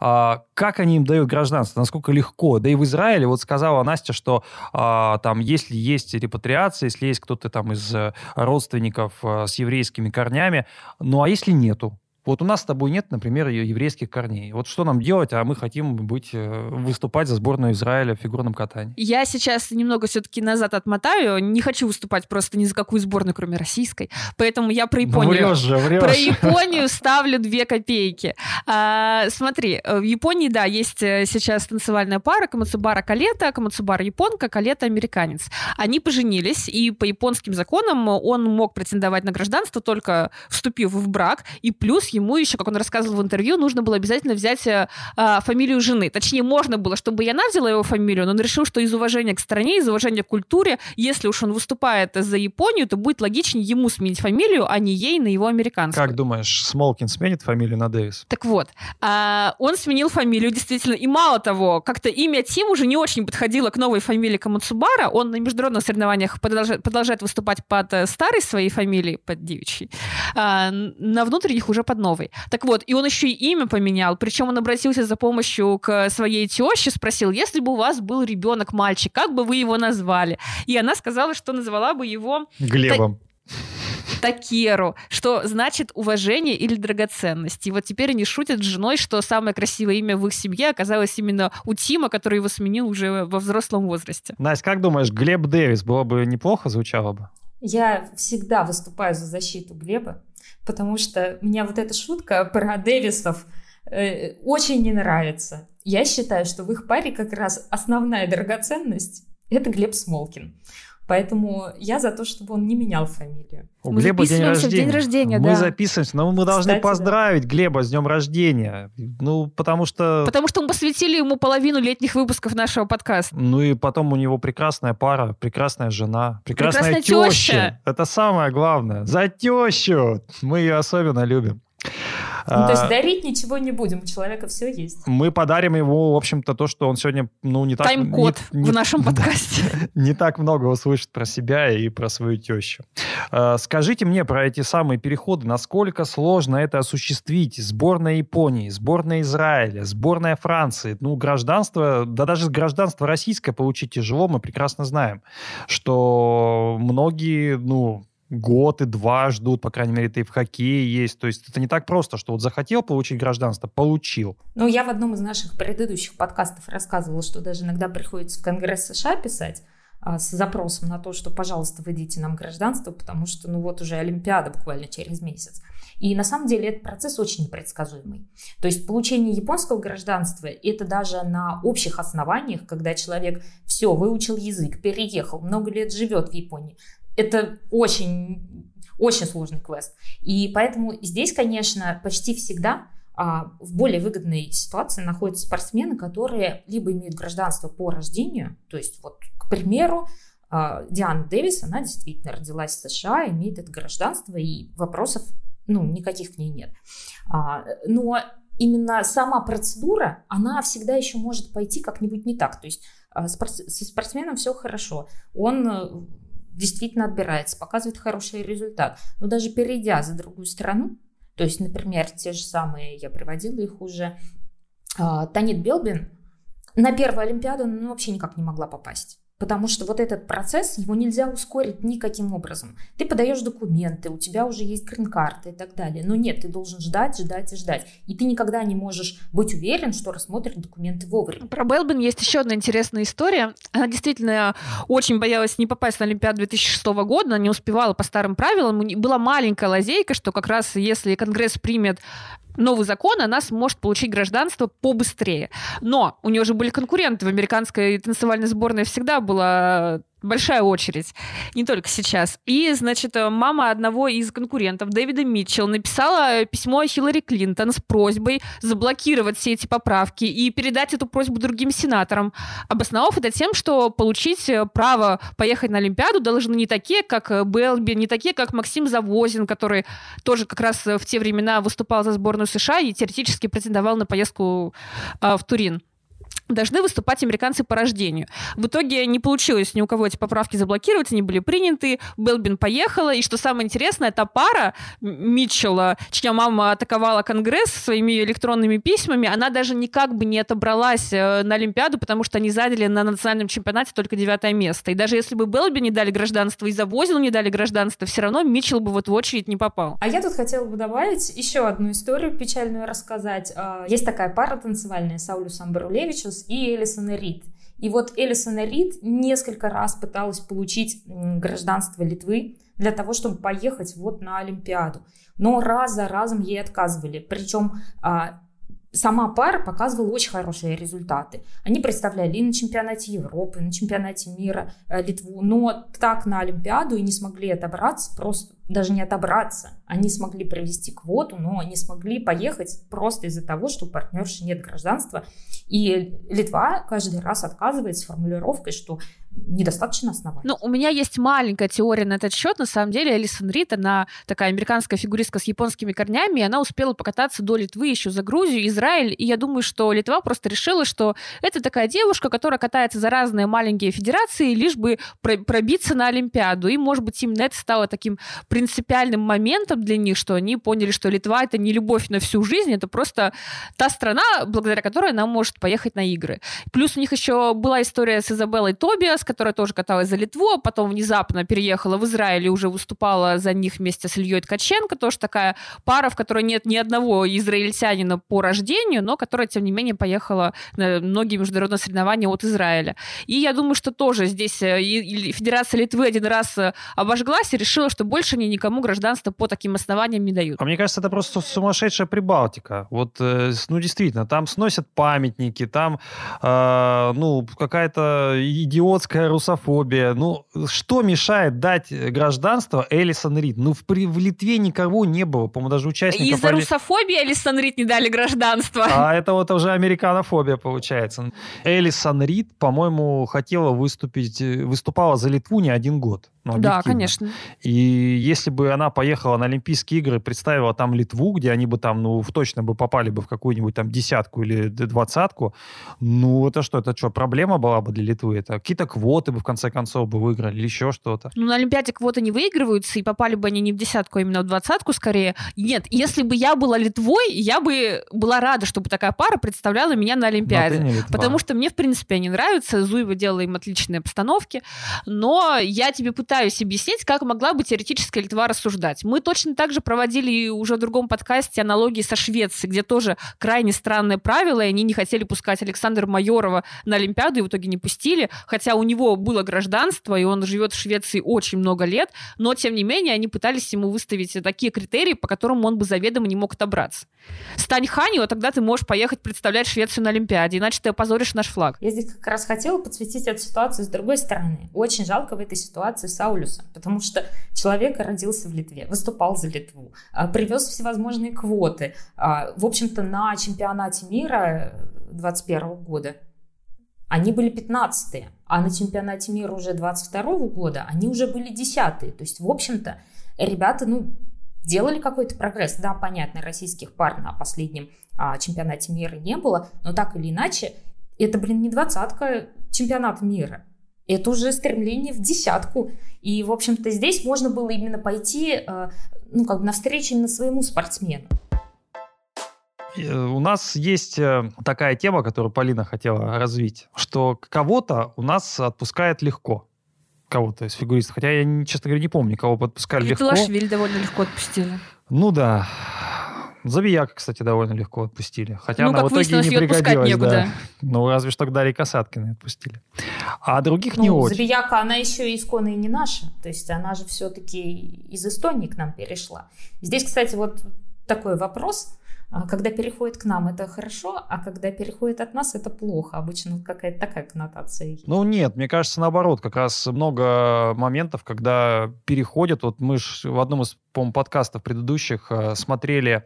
А, как они им дают гражданство, насколько легко? Да и в Израиле, вот сказала Настя, что а, там, если есть репатриация, если есть кто-то там из э, родственников а, с еврейскими корнями, ну а если нету? Вот у нас с тобой нет, например, еврейских корней. Вот что нам делать, а мы хотим быть, э, выступать за сборную Израиля в фигурном катании? Я сейчас немного все-таки назад отмотаю. Не хочу выступать просто ни за какую сборную, кроме российской. Поэтому я про Японию. Врешь же, врешь. Про Японию ставлю две копейки. А, смотри, в Японии, да, есть э, сейчас танцевальная пара Камацубара Калета, Камацубара японка, Калета американец. Они поженились, и по японским законам он мог претендовать на гражданство только вступив в брак, и плюс ему еще, как он рассказывал в интервью, нужно было обязательно взять э, а, фамилию жены. Точнее, можно было, чтобы Яна взяла его фамилию, но он решил, что из уважения к стране, из уважения к культуре, если уж он выступает за Японию, то будет логичнее ему сменить фамилию, а не ей на его американскую. Как думаешь, Смолкин сменит фамилию на Дэвис? Так вот, а, он сменил фамилию, действительно, и мало того, как-то имя Тим уже не очень подходило к новой фамилии Камацубара, он на международных соревнованиях продолжает, продолжает выступать под э, старой своей фамилией, под девичьей, а, на внутренних уже под новой. Так вот, и он еще и имя поменял, причем он обратился за помощью к своей теще, спросил, если бы у вас был ребенок-мальчик, как бы вы его назвали? И она сказала, что назвала бы его... Глебом. Такеру, что значит уважение или драгоценность. И вот теперь они шутят с женой, что самое красивое имя в их семье оказалось именно у Тима, который его сменил уже во взрослом возрасте. Настя, как думаешь, Глеб Дэвис было бы неплохо звучало бы? Я всегда выступаю за защиту Глеба, потому что меня вот эта шутка про Дэвисов э, очень не нравится. Я считаю, что в их паре как раз основная драгоценность – это Глеб Смолкин. Поэтому я за то, чтобы он не менял фамилию. У мы Глеба день рождения. день рождения, мы да. записываемся, но мы должны Кстати, поздравить да. Глеба с днем рождения. Ну, потому что... Потому что мы посвятили ему половину летних выпусков нашего подкаста. Ну и потом у него прекрасная пара, прекрасная жена, прекрасная, прекрасная теща. теща. Это самое главное. За тещу! Мы ее особенно любим. Ну, то есть а, дарить ничего не будем, у человека все есть. Мы подарим ему, в общем-то, то, что он сегодня, ну, не так... Тайм-код в нашем подкасте. Не так много услышит про себя и про свою тещу. А, скажите мне про эти самые переходы, насколько сложно это осуществить? Сборная Японии, сборная Израиля, сборная Франции. Ну, гражданство, да даже гражданство российское получить тяжело, мы прекрасно знаем, что многие, ну, год и два ждут, по крайней мере, это и в хоккее есть. То есть это не так просто, что вот захотел получить гражданство, получил. Ну, я в одном из наших предыдущих подкастов рассказывала, что даже иногда приходится в Конгресс США писать а, с запросом на то, что, пожалуйста, выдите нам гражданство, потому что, ну вот уже Олимпиада буквально через месяц. И на самом деле этот процесс очень непредсказуемый. То есть получение японского гражданства – это даже на общих основаниях, когда человек все, выучил язык, переехал, много лет живет в Японии, это очень, очень сложный квест. И поэтому здесь, конечно, почти всегда а, в более выгодной ситуации находятся спортсмены, которые либо имеют гражданство по рождению, то есть вот, к примеру, а, Диана Дэвис, она действительно родилась в США, имеет это гражданство, и вопросов ну, никаких к ней нет. А, но именно сама процедура, она всегда еще может пойти как-нибудь не так. То есть со спортсменом все хорошо. Он действительно отбирается, показывает хороший результат. Но даже перейдя за другую страну, то есть, например, те же самые, я приводила их уже, а, Танит Белбин на первую Олимпиаду ну, вообще никак не могла попасть. Потому что вот этот процесс, его нельзя ускорить никаким образом. Ты подаешь документы, у тебя уже есть грин-карта и так далее. Но нет, ты должен ждать, ждать и ждать. И ты никогда не можешь быть уверен, что рассмотрят документы вовремя. Про Белбин есть еще одна интересная история. Она действительно очень боялась не попасть на Олимпиаду 2006 года, она не успевала по старым правилам. Была маленькая лазейка, что как раз если Конгресс примет новый закон, она сможет получить гражданство побыстрее. Но у нее же были конкуренты. В американской танцевальной сборной всегда была большая очередь, не только сейчас. И, значит, мама одного из конкурентов, Дэвида Митчелл, написала письмо Хиллари Клинтон с просьбой заблокировать все эти поправки и передать эту просьбу другим сенаторам, обосновав это тем, что получить право поехать на Олимпиаду должны не такие, как Белби, не такие, как Максим Завозин, который тоже как раз в те времена выступал за сборную США и теоретически претендовал на поездку э, в Турин должны выступать американцы по рождению. В итоге не получилось ни у кого эти поправки заблокировать, они были приняты, Белбин поехала, и что самое интересное, эта пара Митчелла, чья мама атаковала Конгресс своими электронными письмами, она даже никак бы не отобралась э, на Олимпиаду, потому что они заняли на национальном чемпионате только девятое место. И даже если бы Белби не дали гражданство и Завозину не дали гражданство, все равно Митчелл бы вот в очередь не попал. А я тут хотела бы добавить еще одну историю печальную рассказать. А, есть такая пара танцевальная Саулюс Амбарулевичус И Элисон Рид. И вот Элисон Рид несколько раз пыталась получить гражданство Литвы для того, чтобы поехать вот на Олимпиаду. Но раз за разом ей отказывали. Причем а, сама пара показывала очень хорошие результаты. Они представляли и на чемпионате Европы, и на чемпионате мира э, Литву, но так на Олимпиаду и не смогли отобраться просто даже не отобраться. Они смогли провести квоту, но не смогли поехать просто из-за того, что у партнерши нет гражданства. И Литва каждый раз отказывает с формулировкой, что недостаточно оснований. Ну, у меня есть маленькая теория на этот счет. На самом деле, Элисон Рид, она такая американская фигуристка с японскими корнями, и она успела покататься до Литвы еще за Грузию, Израиль, и я думаю, что Литва просто решила, что это такая девушка, которая катается за разные маленькие федерации, лишь бы пробиться на Олимпиаду. И, может быть, именно это стало таким принципиальным моментом для них, что они поняли, что Литва — это не любовь на всю жизнь, это просто та страна, благодаря которой она может поехать на игры. Плюс у них еще была история с Изабеллой Тобиас, которая тоже каталась за Литву, а потом внезапно переехала в Израиль и уже выступала за них вместе с Ильей Ткаченко, тоже такая пара, в которой нет ни одного израильтянина по рождению, но которая, тем не менее, поехала на многие международные соревнования от Израиля. И я думаю, что тоже здесь э, Федерация Литвы один раз э, обожглась и решила, что больше они никому гражданство по таким основаниям не дают. А мне кажется, это просто сумасшедшая Прибалтика. Вот, э, ну, действительно, там сносят памятники, там, э, ну, какая-то идиотская детская русофобия. Ну, что мешает дать гражданство Элисон Рид? Ну, в, в Литве никого не было, по-моему, даже участников... Из-за русофобии Элисон Рид не дали гражданство. А это вот уже американофобия получается. Элисон Рид, по-моему, хотела выступить, выступала за Литву не один год. Ну, да, конечно. И если бы она поехала на Олимпийские игры, представила там Литву, где они бы там, ну, точно бы попали бы в какую-нибудь там десятку или двадцатку, ну, это что, это что, проблема была бы для Литвы? Это какие-то квоты бы, в конце концов, бы выиграли или еще что-то? Ну, на Олимпиаде квоты не выигрываются, и попали бы они не в десятку, а именно в двадцатку скорее. Нет, если бы я была Литвой, я бы была рада, чтобы такая пара представляла меня на Олимпиаде. Потому что мне, в принципе, они нравятся. Зуева делала им отличные постановки. Но я тебе пытаюсь пытаюсь объяснить, как могла бы теоретически Литва рассуждать. Мы точно так же проводили уже в другом подкасте аналогии со Швецией, где тоже крайне странное правило, и они не хотели пускать Александра Майорова на Олимпиаду, и в итоге не пустили, хотя у него было гражданство, и он живет в Швеции очень много лет, но, тем не менее, они пытались ему выставить такие критерии, по которым он бы заведомо не мог отобраться. Стань Ханью, а тогда ты можешь поехать представлять Швецию на Олимпиаде, иначе ты опозоришь наш флаг. Я здесь как раз хотела подсветить эту ситуацию с другой стороны. Очень жалко в этой ситуации Саулюса, потому что человек родился в Литве, выступал за Литву, а, привез всевозможные квоты. А, в общем-то, на чемпионате мира 2021 года они были 15 а на чемпионате мира уже 22 года они уже были 10 То есть, в общем-то, ребята, ну, делали какой-то прогресс. Да, понятно, российских пар на последнем а, чемпионате мира не было, но так или иначе, это, блин, не двадцатка чемпионата мира. Это уже стремление в десятку. И, в общем-то, здесь можно было именно пойти, э, ну, как бы навстречу именно своему спортсмену. Э, у нас есть э, такая тема, которую Полина хотела развить, что кого-то у нас отпускает легко. Кого-то из фигуристов. Хотя я, честно говоря, не помню, кого подпускали легко. Лашвили довольно легко отпустили. Ну да. Забияка, кстати, довольно легко отпустили. Хотя ну, она в итоге не пригодилась. Некуда. Да. Ну, разве что к Дарье Касаткиной отпустили. А других ну, не очень. Забияка, она еще исконно и не наша. То есть она же все-таки из Эстонии к нам перешла. Здесь, кстати, вот такой вопрос. А когда переходит к нам, это хорошо, а когда переходит от нас, это плохо. Обычно какая-то такая коннотация. Ну нет, мне кажется, наоборот, как раз много моментов, когда переходят, вот мы же в одном из по подкастов предыдущих э, смотрели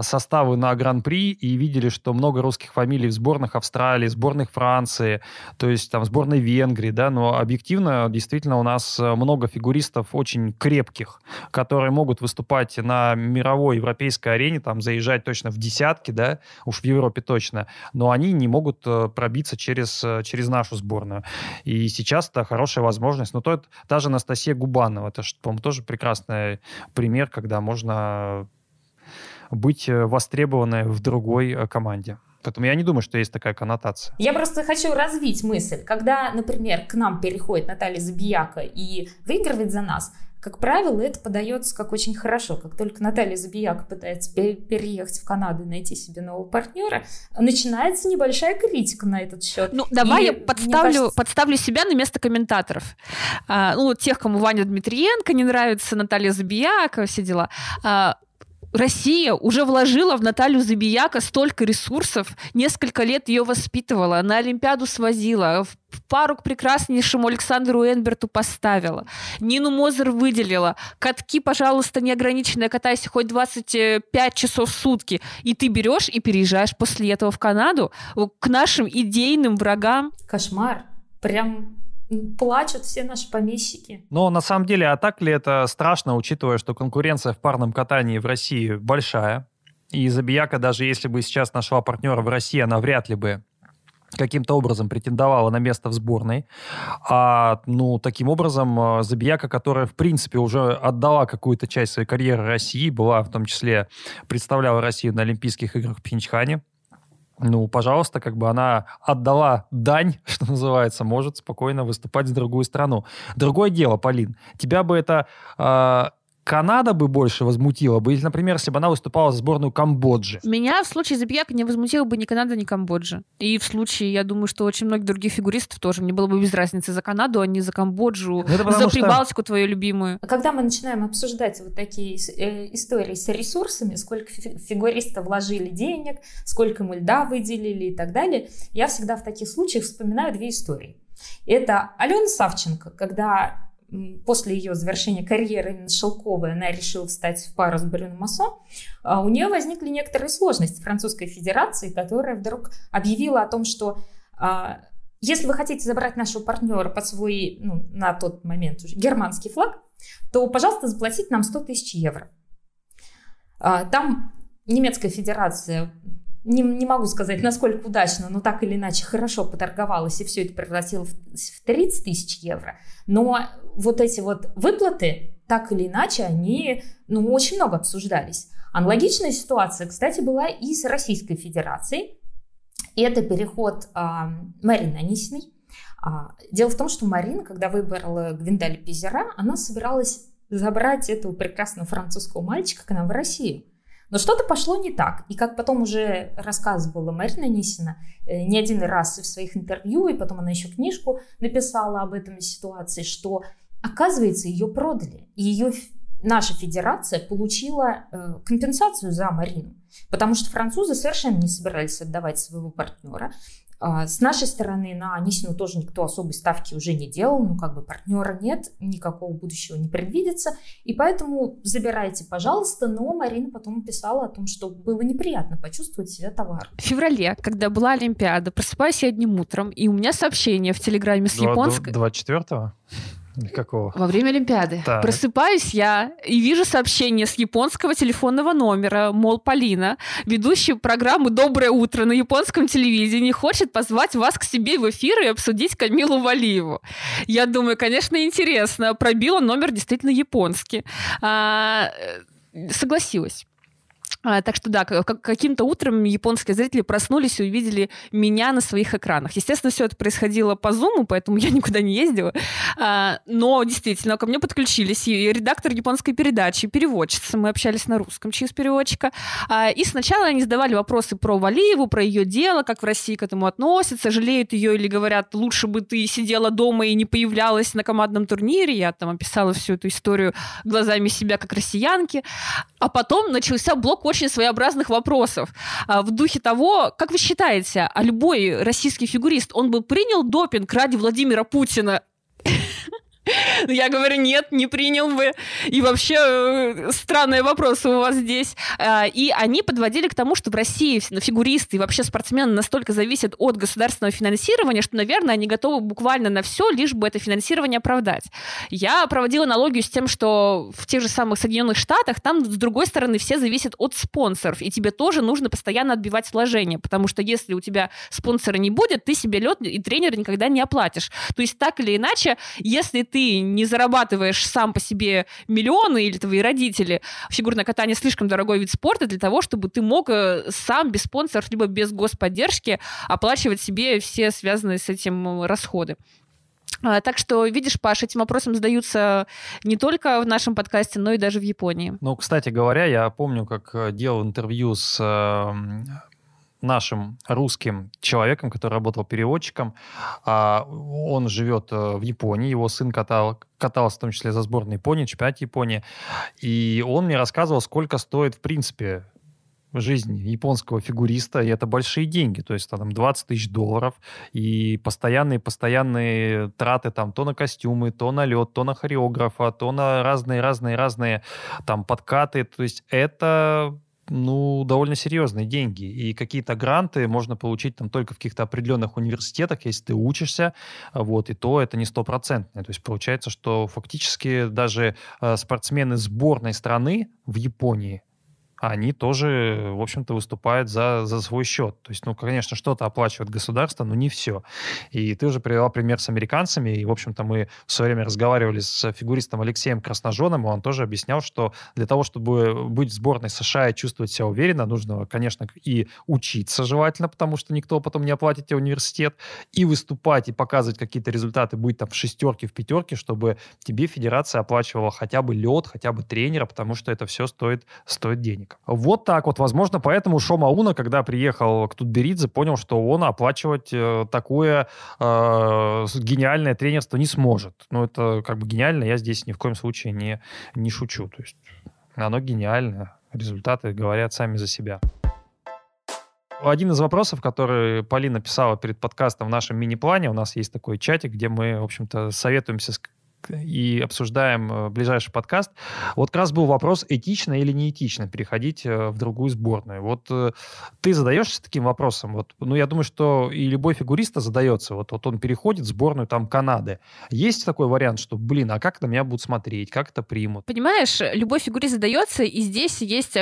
составы на Гран-при и видели, что много русских фамилий в сборных Австралии, сборных Франции, то есть там сборной Венгрии, да, но объективно действительно у нас много фигуристов очень крепких, которые могут выступать на мировой европейской арене, там заезжать точно в десятки, да, уж в Европе точно, но они не могут э, пробиться через, э, через нашу сборную. И сейчас это хорошая возможность. Но то это, та же Анастасия Губанова, это, по-моему, тоже прекрасный пример, когда можно быть э, востребованной в другой команде. Поэтому я не думаю, что есть такая коннотация. Я просто хочу развить мысль. Когда, например, к нам переходит Наталья Забияка и выигрывает за нас, как правило, это подается как очень хорошо. Как только Наталья Забияка пытается переехать в Канаду и найти себе нового партнера, начинается небольшая критика на этот счет. Ну, давай и, я подставлю, кажется... подставлю себя на место комментаторов. А, ну, тех, кому Ваня Дмитриенко не нравится, Наталья Забияка, все дела. А, Россия уже вложила в Наталью Забияка столько ресурсов, несколько лет ее воспитывала, на Олимпиаду свозила, в пару к прекраснейшему Александру Энберту поставила, Нину Мозер выделила, катки, пожалуйста, неограниченные, катайся хоть 25 часов в сутки, и ты берешь и переезжаешь после этого в Канаду к нашим идейным врагам. Кошмар. Прям плачут все наши помещики. Но на самом деле, а так ли это страшно, учитывая, что конкуренция в парном катании в России большая? И Забияка, даже если бы сейчас нашла партнера в России, она вряд ли бы каким-то образом претендовала на место в сборной. А, ну, таким образом, э, Забияка, которая, в принципе, уже отдала какую-то часть своей карьеры России, была в том числе, представляла Россию на Олимпийских играх в Пхенчхане, ну, пожалуйста, как бы она отдала дань, что называется, может спокойно выступать за другую страну. Другое дело, Полин, тебя бы это э, Канада бы больше возмутила бы, или, например, если бы она выступала за сборную Камбоджи? Меня в случае Забияка не возмутила бы ни Канада, ни Камбоджа. И в случае, я думаю, что очень многих других фигуристов тоже. Мне было бы без разницы за Канаду, а не за Камбоджу, ну, за Прибалтику что... твою любимую. Когда мы начинаем обсуждать вот такие э, истории с ресурсами, сколько фигуристов вложили денег, сколько мы льда выделили и так далее, я всегда в таких случаях вспоминаю две истории. Это Алена Савченко, когда после ее завершения карьеры именно шелковой она решила встать в пару с Брюно Массо, а, у нее возникли некоторые сложности Французской Федерации, которая вдруг объявила о том, что а, если вы хотите забрать нашего партнера под свой, ну, на тот момент уже германский флаг, то, пожалуйста, заплатите нам 100 тысяч евро. А, там немецкая федерация не, не могу сказать, насколько удачно, но так или иначе хорошо поторговалась и все это превратило в, в 30 тысяч евро. Но вот эти вот выплаты, так или иначе, они ну, очень много обсуждались. Аналогичная ситуация, кстати, была и с Российской Федерацией. И это переход а, Марины Анисиной. А, дело в том, что Марина, когда выбрала Гвиндаля Пизера, она собиралась забрать этого прекрасного французского мальчика к нам в Россию. Но что-то пошло не так. И как потом уже рассказывала Марина Нисина э, не один раз в своих интервью, и потом она еще книжку написала об этом ситуации, что оказывается ее продали. И ее наша федерация получила э, компенсацию за Марину. Потому что французы совершенно не собирались отдавать своего партнера. А, с нашей стороны на Анисину тоже никто особой ставки уже не делал, ну как бы партнера нет, никакого будущего не предвидится, и поэтому забирайте, пожалуйста, но Марина потом писала о том, что было неприятно почувствовать себя товаром. В феврале, когда была Олимпиада, просыпаюсь я одним утром, и у меня сообщение в Телеграме с японской... 24-го? Какого? Во время Олимпиады. Так. Просыпаюсь я и вижу сообщение с японского телефонного номера, мол, Полина, ведущая программы «Доброе утро» на японском телевидении, хочет позвать вас к себе в эфир и обсудить Камилу Валиеву. Я думаю, конечно, интересно. Пробила номер действительно японский. А, э, согласилась. А, так что да, каким-то утром японские зрители проснулись и увидели меня на своих экранах. Естественно, все это происходило по зуму, поэтому я никуда не ездила. А, но действительно, ко мне подключились и редактор японской передачи, переводчица. Мы общались на русском через переводчика. А, и сначала они задавали вопросы про Валиеву, про ее дело, как в России к этому относятся, жалеют ее или говорят, лучше бы ты сидела дома и не появлялась на командном турнире. Я там описала всю эту историю глазами себя как россиянки. А потом начался блок очень своеобразных вопросов а, в духе того, как вы считаете, а любой российский фигурист, он бы принял допинг ради Владимира Путина? Я говорю, нет, не принял бы. И вообще э, странные вопросы у вас здесь. А, и они подводили к тому, что в России фигуристы и вообще спортсмены настолько зависят от государственного финансирования, что, наверное, они готовы буквально на все, лишь бы это финансирование оправдать. Я проводила аналогию с тем, что в тех же самых Соединенных Штатах там, с другой стороны, все зависят от спонсоров, и тебе тоже нужно постоянно отбивать вложения, потому что если у тебя спонсора не будет, ты себе лед и тренера никогда не оплатишь. То есть так или иначе, если ты не зарабатываешь сам по себе миллионы или твои родители, фигурное катание слишком дорогой вид спорта для того, чтобы ты мог э, сам без спонсоров либо без господдержки оплачивать себе все связанные с этим расходы. А, так что, видишь, Паш, этим вопросом задаются не только в нашем подкасте, но и даже в Японии. Ну, кстати говоря, я помню, как э, делал интервью с э, нашим русским человеком, который работал переводчиком. А, он живет э, в Японии, его сын катал, катался в том числе за сборной Японии, чемпионат Японии. И он мне рассказывал, сколько стоит, в принципе, жизнь японского фигуриста, и это большие деньги, то есть там 20 тысяч долларов, и постоянные-постоянные траты там то на костюмы, то на лед, то на хореографа, то на разные-разные-разные там подкаты, то есть это ну, довольно серьезные деньги. И какие-то гранты можно получить там только в каких-то определенных университетах, если ты учишься, вот, и то это не стопроцентное. То есть получается, что фактически даже э, спортсмены сборной страны в Японии, они тоже, в общем-то, выступают за, за свой счет. То есть, ну, конечно, что-то оплачивает государство, но не все. И ты уже привела пример с американцами, и, в общем-то, мы в свое время разговаривали с фигуристом Алексеем Красножоном, и он тоже объяснял, что для того, чтобы быть в сборной США и чувствовать себя уверенно, нужно, конечно, и учиться желательно, потому что никто потом не оплатит тебе университет, и выступать, и показывать какие-то результаты, быть там в шестерке, в пятерке, чтобы тебе федерация оплачивала хотя бы лед, хотя бы тренера, потому что это все стоит, стоит денег сотрудников. Вот так вот. Возможно, поэтому Шома Уна, когда приехал к Тутберидзе, понял, что он оплачивать э, такое э, гениальное тренерство не сможет. Ну, это как бы гениально, я здесь ни в коем случае не, не шучу. То есть оно гениальное. Результаты говорят сами за себя. Один из вопросов, который Полина писала перед подкастом в нашем мини-плане, у нас есть такой чатик, где мы, в общем-то, советуемся с и обсуждаем э, ближайший подкаст. Вот как раз был вопрос, этично или неэтично переходить э, в другую сборную. Вот э, ты задаешься таким вопросом? Вот, ну, я думаю, что и любой фигурист задается. Вот, вот он переходит в сборную там Канады. Есть такой вариант, что, блин, а как на меня будут смотреть, как это примут? Понимаешь, любой фигурист задается, и здесь есть,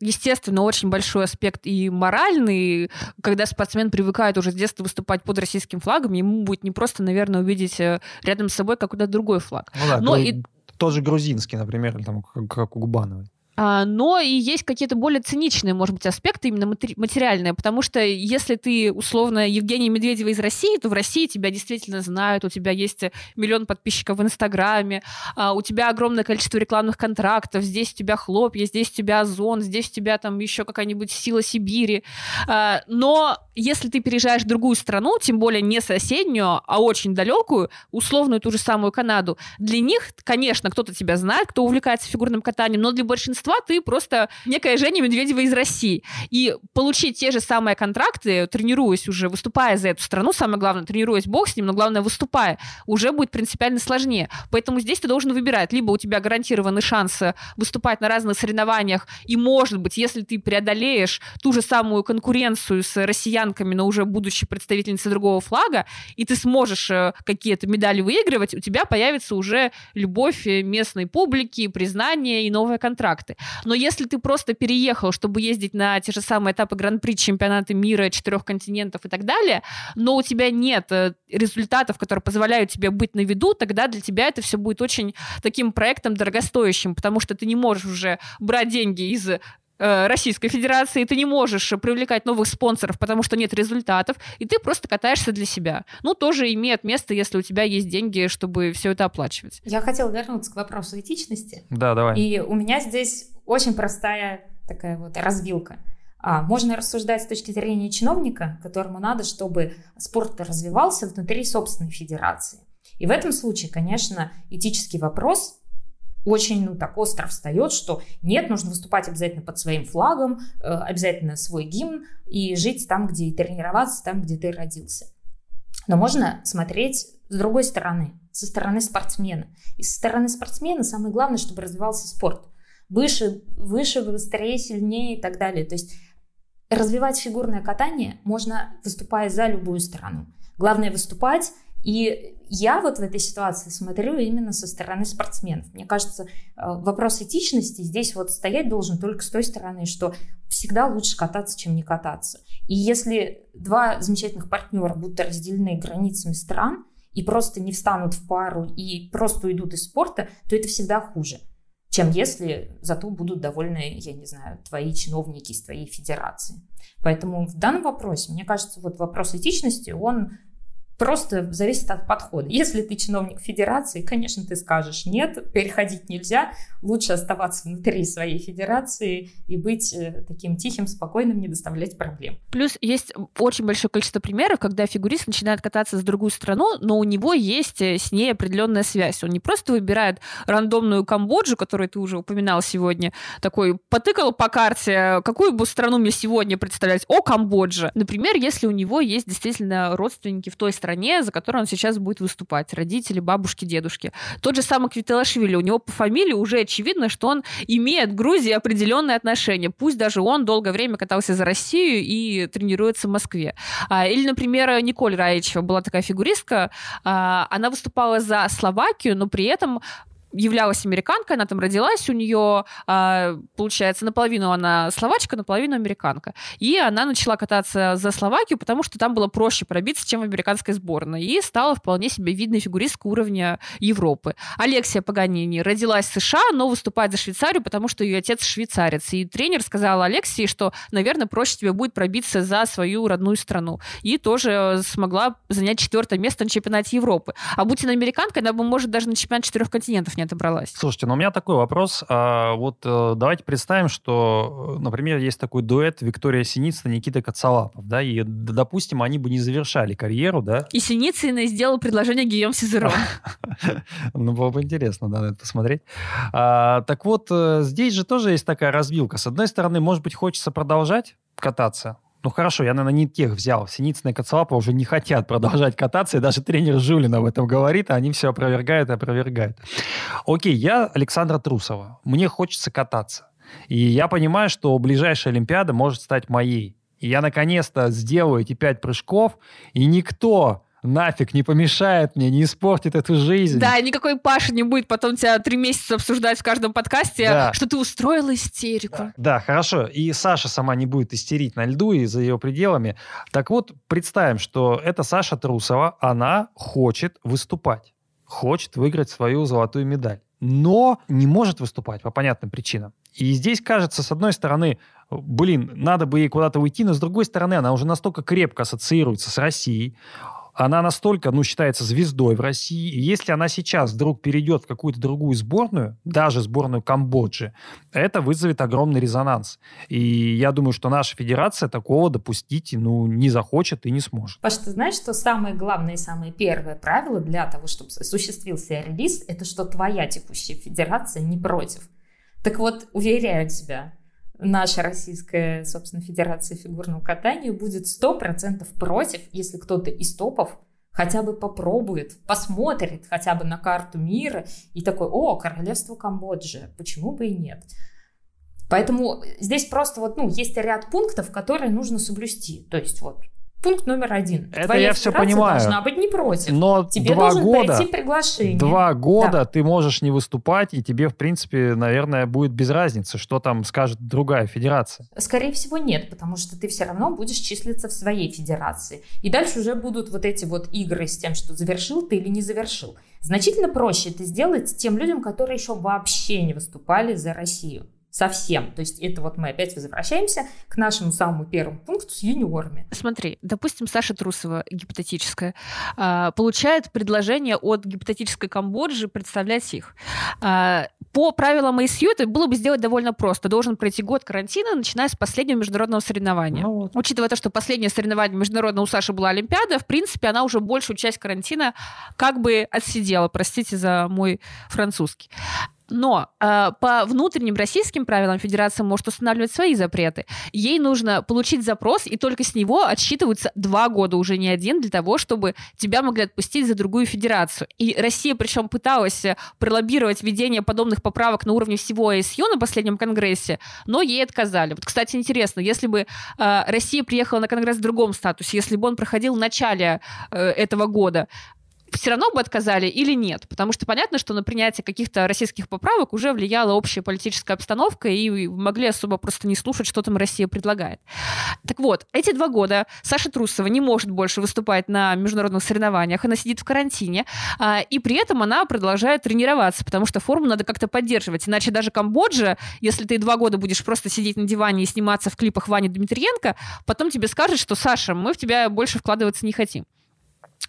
естественно, очень большой аспект и моральный, когда спортсмен привыкает уже с детства выступать под российским флагом, ему будет не просто, наверное, увидеть рядом с собой какой-то другой флаг. Ну да, Но и... тоже грузинский, например, там, как, как у Губановой. А, но и есть какие-то более циничные, может быть, аспекты именно материальные, потому что если ты, условно, Евгений Медведева из России, то в России тебя действительно знают, у тебя есть миллион подписчиков в Инстаграме, а, у тебя огромное количество рекламных контрактов, здесь у тебя хлопья, здесь у тебя Озон, здесь у тебя там еще какая-нибудь сила Сибири. А, но если ты переезжаешь в другую страну, тем более не соседнюю, а очень далекую, условную ту же самую Канаду, для них, конечно, кто-то тебя знает, кто увлекается фигурным катанием, но для большинства большинства ты просто некая Женя Медведева из России. И получить те же самые контракты, тренируясь уже, выступая за эту страну, самое главное, тренируясь бог с ним, но главное, выступая, уже будет принципиально сложнее. Поэтому здесь ты должен выбирать. Либо у тебя гарантированный шанс э, выступать на разных соревнованиях, и, может быть, если ты преодолеешь ту же самую конкуренцию с россиянками, но уже будучи представительницей другого флага, и ты сможешь э, какие-то медали выигрывать, у тебя появится уже любовь э, местной публики, признание и новые контракты. Но если ты просто переехал, чтобы ездить на те же самые этапы Гран-при, чемпионаты мира, четырех континентов и так далее, но у тебя нет э, результатов, которые позволяют тебе быть на виду, тогда для тебя это все будет очень таким проектом дорогостоящим, потому что ты не можешь уже брать деньги из Российской Федерации, ты не можешь привлекать новых спонсоров, потому что нет результатов, и ты просто катаешься для себя. Ну, тоже имеет место, если у тебя есть деньги, чтобы все это оплачивать. Я хотела вернуться к вопросу этичности. Да, давай. И у меня здесь очень простая такая вот развилка. А, можно рассуждать с точки зрения чиновника, которому надо, чтобы спорт развивался внутри собственной федерации. И в этом случае, конечно, этический вопрос очень ну, так остро встает, что нет, нужно выступать обязательно под своим флагом, э, обязательно свой гимн и жить там, где и тренироваться, там, где ты родился. Но можно смотреть с другой стороны, со стороны спортсмена. И со стороны спортсмена самое главное, чтобы развивался спорт. Выше, выше, быстрее, сильнее и так далее. То есть развивать фигурное катание можно, выступая за любую страну. Главное выступать и я вот в этой ситуации смотрю именно со стороны спортсменов. Мне кажется, э, вопрос этичности здесь вот стоять должен только с той стороны, что всегда лучше кататься, чем не кататься. И если два замечательных партнера будут разделены границами стран и просто не встанут в пару и просто уйдут из спорта, то это всегда хуже чем если зато будут довольны, я не знаю, твои чиновники из твоей федерации. Поэтому в данном вопросе, мне кажется, вот вопрос этичности, он Просто зависит от подхода. Если ты чиновник федерации, конечно, ты скажешь нет, переходить нельзя. Лучше оставаться внутри своей федерации и быть э, таким тихим, спокойным, не доставлять проблем. Плюс есть очень большое количество примеров, когда фигурист начинает кататься с другую страну, но у него есть э, с ней определенная связь. Он не просто выбирает рандомную Камбоджу, которую ты уже упоминал сегодня, такой потыкал по карте, какую бы страну мне сегодня представлять? О, Камбоджа. Например, если у него есть действительно родственники в той стране, стране, за которую он сейчас будет выступать. Родители, бабушки, дедушки. Тот же самый Квителашвили, у него по фамилии уже очевидно, что он имеет к Грузии определенные отношения. Пусть даже он долгое время катался за Россию и тренируется в Москве. А, или, например, Николь Раичева была такая фигуристка. А, она выступала за Словакию, но при этом являлась американкой, она там родилась, у нее, а, получается, наполовину она словачка, наполовину американка. И она начала кататься за Словакию, потому что там было проще пробиться, чем в американской сборной. И стала вполне себе видной фигуристкой уровня Европы. Алексия Паганини родилась в США, но выступает за Швейцарию, потому что ее отец швейцарец. И тренер сказал Алексии, что, наверное, проще тебе будет пробиться за свою родную страну. И тоже смогла занять четвертое место на чемпионате Европы. А будь она американкой, она бы, может, даже на чемпионат четырех континентов не отобралась. Слушайте, ну у меня такой вопрос. А, вот э, давайте представим, что, э, например, есть такой дуэт Виктория Синицына, Никита Коцалапов, да, и, допустим, они бы не завершали карьеру, да? И Синицына сделал предложение Гийом Сизерон. Ну, было бы интересно, да, это посмотреть. А, так вот, э, здесь же тоже есть такая разбилка. С одной стороны, может быть, хочется продолжать кататься, ну хорошо, я, наверное, не тех взял. Синицына и Коцелапа уже не хотят продолжать кататься, и даже тренер Жулин об этом говорит, а они все опровергают и опровергают. Окей, я Александра Трусова. Мне хочется кататься. И я понимаю, что ближайшая Олимпиада может стать моей. И я наконец-то сделаю эти пять прыжков, и никто нафиг не помешает мне, не испортит эту жизнь. Да, никакой Паша не будет потом тебя три месяца обсуждать в каждом подкасте, да. что ты устроила истерику. Да. да, хорошо. И Саша сама не будет истерить на льду и за ее пределами. Так вот, представим, что это Саша Трусова, она хочет выступать, хочет выиграть свою золотую медаль, но не может выступать по понятным причинам. И здесь кажется, с одной стороны, блин, надо бы ей куда-то уйти, но с другой стороны, она уже настолько крепко ассоциируется с Россией, она настолько, ну, считается звездой в России. И если она сейчас вдруг перейдет в какую-то другую сборную, даже сборную Камбоджи, это вызовет огромный резонанс. И я думаю, что наша федерация такого допустить, ну, не захочет и не сможет. Паш, ты знаешь, что самое главное и самое первое правило для того, чтобы осуществился релиз, это что твоя текущая федерация не против. Так вот, уверяю тебя, наша российская, собственно, федерация фигурного катания будет 100% против, если кто-то из топов хотя бы попробует, посмотрит хотя бы на карту мира и такой, о, королевство Камбоджи, почему бы и нет. Поэтому здесь просто вот, ну, есть ряд пунктов, которые нужно соблюсти. То есть вот Пункт номер один. Это Твоя я все понимаю. должна быть не против. Но тебе два года, пройти приглашение. Два года да. ты можешь не выступать, и тебе, в принципе, наверное, будет без разницы, что там скажет другая федерация. Скорее всего, нет, потому что ты все равно будешь числиться в своей федерации. И дальше уже будут вот эти вот игры с тем, что завершил ты или не завершил. Значительно проще это сделать тем людям, которые еще вообще не выступали за Россию совсем. То есть это вот мы опять возвращаемся к нашему самому первому пункту с юниорами. Смотри, допустим, Саша Трусова, гипотетическая, а, получает предложение от гипотетической Камбоджи представлять их. А, по правилам ASU это было бы сделать довольно просто. Должен пройти год карантина, начиная с последнего международного соревнования. Ну, вот. Учитывая то, что последнее соревнование международное у Саши была Олимпиада, в принципе, она уже большую часть карантина как бы отсидела. Простите за мой французский. Но э, по внутренним российским правилам Федерация может устанавливать свои запреты. Ей нужно получить запрос, и только с него отсчитываются два года, уже не один, для того, чтобы тебя могли отпустить за другую федерацию. И Россия, причем, пыталась э, пролоббировать введение подобных поправок на уровне всего АСЮ на последнем конгрессе, но ей отказали. Вот, кстати, интересно, если бы э, Россия приехала на конгресс в другом статусе, если бы он проходил в начале э, этого года, все равно бы отказали или нет? Потому что понятно, что на принятие каких-то российских поправок уже влияла общая политическая обстановка, и могли особо просто не слушать, что там Россия предлагает. Так вот, эти два года Саша Трусова не может больше выступать на международных соревнованиях, она сидит в карантине, а, и при этом она продолжает тренироваться, потому что форму надо как-то поддерживать. Иначе даже Камбоджа, если ты два года будешь просто сидеть на диване и сниматься в клипах Вани Дмитриенко, потом тебе скажут, что Саша, мы в тебя больше вкладываться не хотим.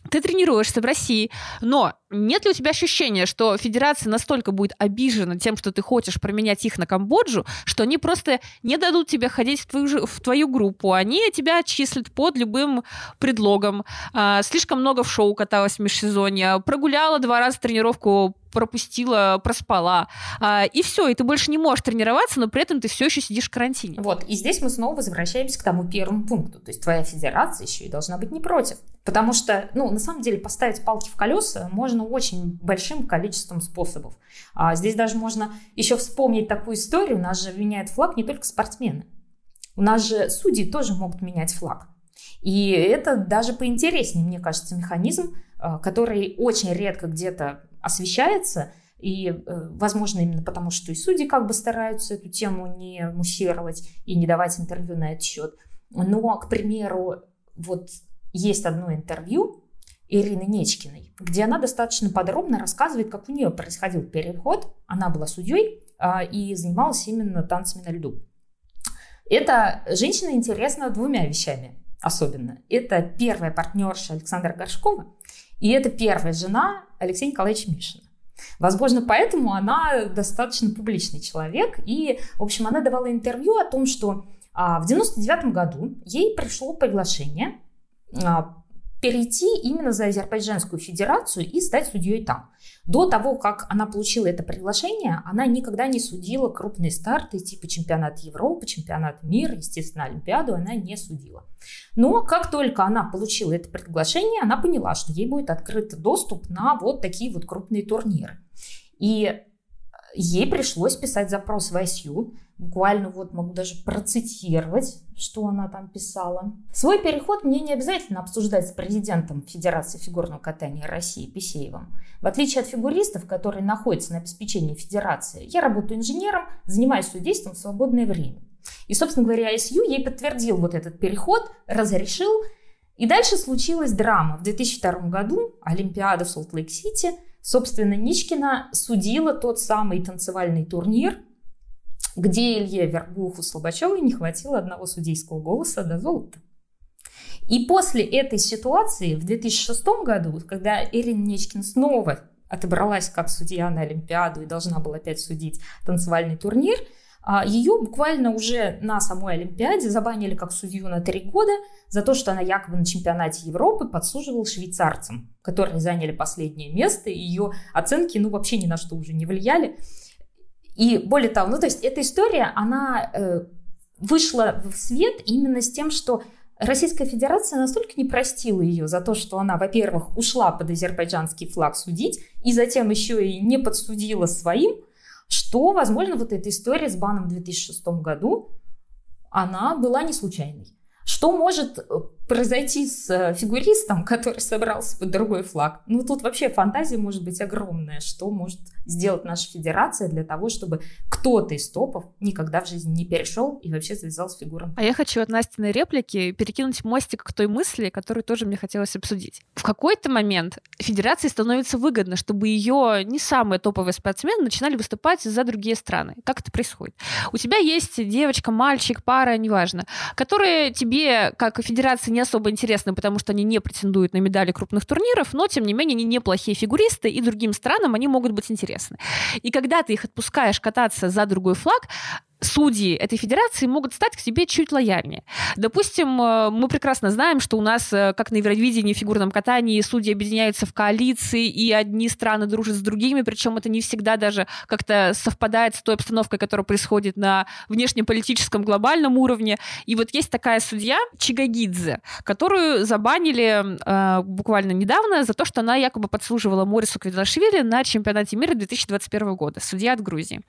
Ты тренируешься в России, но нет ли у тебя ощущения, что федерация настолько будет обижена тем, что ты хочешь променять их на Камбоджу, что они просто не дадут тебе ходить в твою, в твою группу, они тебя отчислят под любым предлогом. А, слишком много в шоу каталась в межсезонье, прогуляла два раза тренировку пропустила, проспала. А, и все, и ты больше не можешь тренироваться, но при этом ты все еще сидишь в карантине. Вот, и здесь мы снова возвращаемся к тому первому пункту. То есть твоя федерация еще и должна быть не против. Потому что, ну, на самом деле, поставить палки в колеса можно очень большим количеством способов. А здесь даже можно еще вспомнить такую историю. У нас же меняет флаг не только спортсмены. У нас же судьи тоже могут менять флаг. И это даже поинтереснее, мне кажется, механизм, а, который очень редко где-то освещается, и, э, возможно, именно потому, что и судьи как бы стараются эту тему не муссировать и не давать интервью на этот счет. Но, к примеру, вот есть одно интервью Ирины Нечкиной, где она достаточно подробно рассказывает, как у нее происходил переход. Она была судьей а, и занималась именно танцами на льду. Эта женщина интересна двумя вещами особенно. Это первая партнерша Александра Горшкова, и это первая жена Алексея Николаевича Мишина. Возможно, поэтому она достаточно публичный человек. И, в общем, она давала интервью о том, что а, в 99 году ей пришло приглашение а, перейти именно за Азербайджанскую Федерацию и стать судьей там. До того, как она получила это приглашение, она никогда не судила крупные старты типа чемпионат Европы, чемпионат мира, естественно, Олимпиаду она не судила. Но как только она получила это приглашение, она поняла, что ей будет открыт доступ на вот такие вот крупные турниры. И ей пришлось писать запрос в ISU, Буквально вот могу даже процитировать, что она там писала. Свой переход мне не обязательно обсуждать с президентом Федерации фигурного катания России Писеевым. В отличие от фигуристов, которые находятся на обеспечении Федерации, я работаю инженером, занимаюсь судейством в свободное время. И, собственно говоря, ISU ей подтвердил вот этот переход, разрешил. И дальше случилась драма. В 2002 году Олимпиада в Солт-Лейк-Сити, собственно, Ничкина судила тот самый танцевальный турнир – где Илье Вербуху Слобачевой не хватило одного судейского голоса до золота. И после этой ситуации в 2006 году, когда Эрин Нечкин снова отобралась как судья на Олимпиаду и должна была опять судить танцевальный турнир, а, ее буквально уже на самой Олимпиаде забанили как судью на три года за то, что она якобы на чемпионате Европы подсуживала швейцарцам, которые заняли последнее место, и ее оценки ну вообще ни на что уже не влияли. И более того, ну то есть эта история, она э, вышла в свет именно с тем, что Российская Федерация настолько не простила ее за то, что она, во-первых, ушла под азербайджанский флаг судить, и затем еще и не подсудила своим, что, возможно, вот эта история с баном в 2006 году, она была не случайной. Что может э, произойти с э, фигуристом, который собрался под другой флаг? Ну, тут вообще фантазия может быть огромная. Что может сделать наша федерация для того, чтобы кто-то из топов никогда в жизни не перешел и вообще завязал с фигуром? А я хочу от Настиной реплики перекинуть мостик к той мысли, которую тоже мне хотелось обсудить. В какой-то момент федерации становится выгодно, чтобы ее не самые топовые спортсмены начинали выступать за другие страны. Как это происходит? У тебя есть девочка, мальчик, пара, неважно, которые тебе, как федерации, не особо интересны, потому что они не претендуют на медали крупных турниров, но, тем не менее, они неплохие фигуристы, и другим странам они могут быть интересны. И когда ты их отпускаешь кататься за другой флаг, судьи этой федерации могут стать к себе чуть лояльнее. Допустим, э, мы прекрасно знаем, что у нас, э, как на Евровидении, в фигурном катании, судьи объединяются в коалиции, и одни страны дружат с другими, причем это не всегда даже как-то совпадает с той обстановкой, которая происходит на внешнеполитическом глобальном уровне. И вот есть такая судья Чигагидзе, которую забанили э, буквально недавно за то, что она якобы подслуживала Морису Квидлашвили на чемпионате мира 2021 года, судья от Грузии.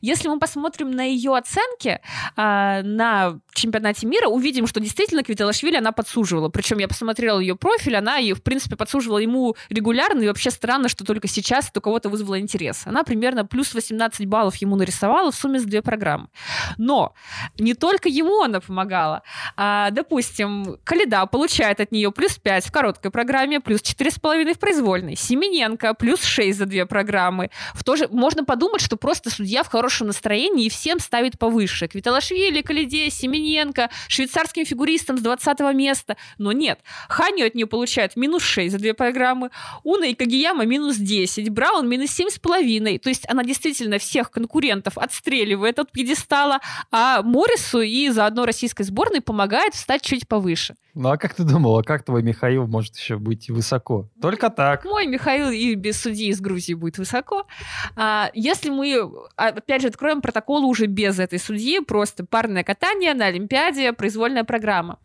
Если мы посмотрим на ее оценки а, на чемпионате мира, увидим, что действительно Квиталашвили она подсуживала. Причем я посмотрела ее профиль, она ее, в принципе, подсуживала ему регулярно, и вообще странно, что только сейчас это у кого-то вызвало интерес. Она примерно плюс 18 баллов ему нарисовала в сумме с две программы. Но не только ему она помогала. А, допустим, Каледа получает от нее плюс 5 в короткой программе, плюс 4,5 в произвольной. Семененко плюс 6 за две программы. В то же можно подумать, что просто судья в хорошем настроении и всем ставит ставит повыше. Квиталашвили, Калиде, Семененко, швейцарским фигуристам с 20 места. Но нет, Ханю от нее получает минус 6 за две программы, Уна и Кагияма минус 10, Браун минус 7,5. То есть она действительно всех конкурентов отстреливает от пьедестала, а Морису и заодно российской сборной помогает встать чуть повыше. Ну а как ты думала, как твой Михаил может еще быть высоко? Только так. Мой Михаил и без судьи из Грузии будет высоко. А, если мы, а, опять же, откроем протокол уже без этой судьи, просто парное катание на Олимпиаде, произвольная программа.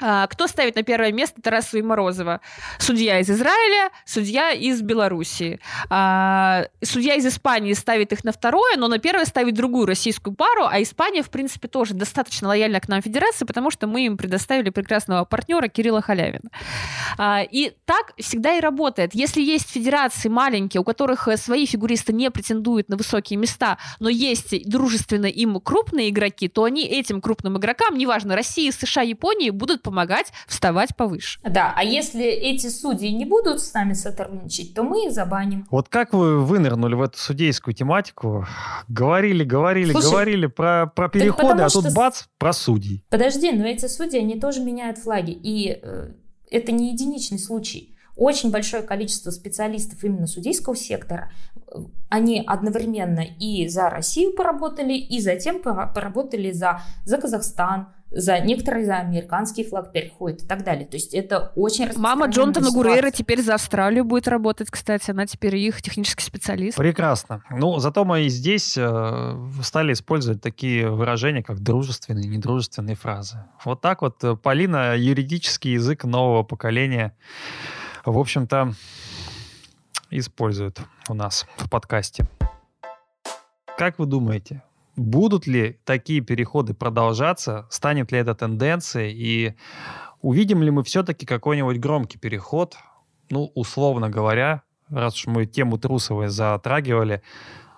А, кто ставит на первое место Тарасова и Морозова? Судья из Израиля, судья из Белоруссии. А, судья из Испании ставит их на второе, но на первое ставит другую российскую пару, а Испания, в принципе, тоже достаточно лояльна к нам федерации, потому что мы им предоставили прекрасного партнера Кирилла Халявина. А, и так всегда и работает. Если есть федерации маленькие, у которых э, свои фигуристы не претендуют на высокие места, но есть дружественно им крупные игроки, то они этим крупным игрокам, неважно, России, США, Японии, будут помогать вставать повыше. Да, а если эти судьи не будут с нами сотрудничать, то мы их забаним. Вот как вы вынырнули в эту судейскую тематику? Говорили, говорили, Слушай, говорили про, про переходы, а тут что... бац, про судей. Подожди, но эти судьи, они тоже меняют флаги. И э, это не единичный случай очень большое количество специалистов именно судейского сектора, они одновременно и за Россию поработали, и затем поработали за, за Казахстан, за некоторые за американский флаг переходит и так далее. То есть это очень Мама Джонатана Гурейра теперь за Австралию будет работать, кстати. Она теперь их технический специалист. Прекрасно. Ну, зато мы и здесь э, стали использовать такие выражения, как дружественные, недружественные фразы. Вот так вот э, Полина юридический язык нового поколения в общем-то, используют у нас в подкасте. Как вы думаете, будут ли такие переходы продолжаться? Станет ли это тенденцией? И увидим ли мы все-таки какой-нибудь громкий переход? Ну, условно говоря, раз уж мы тему Трусовой затрагивали,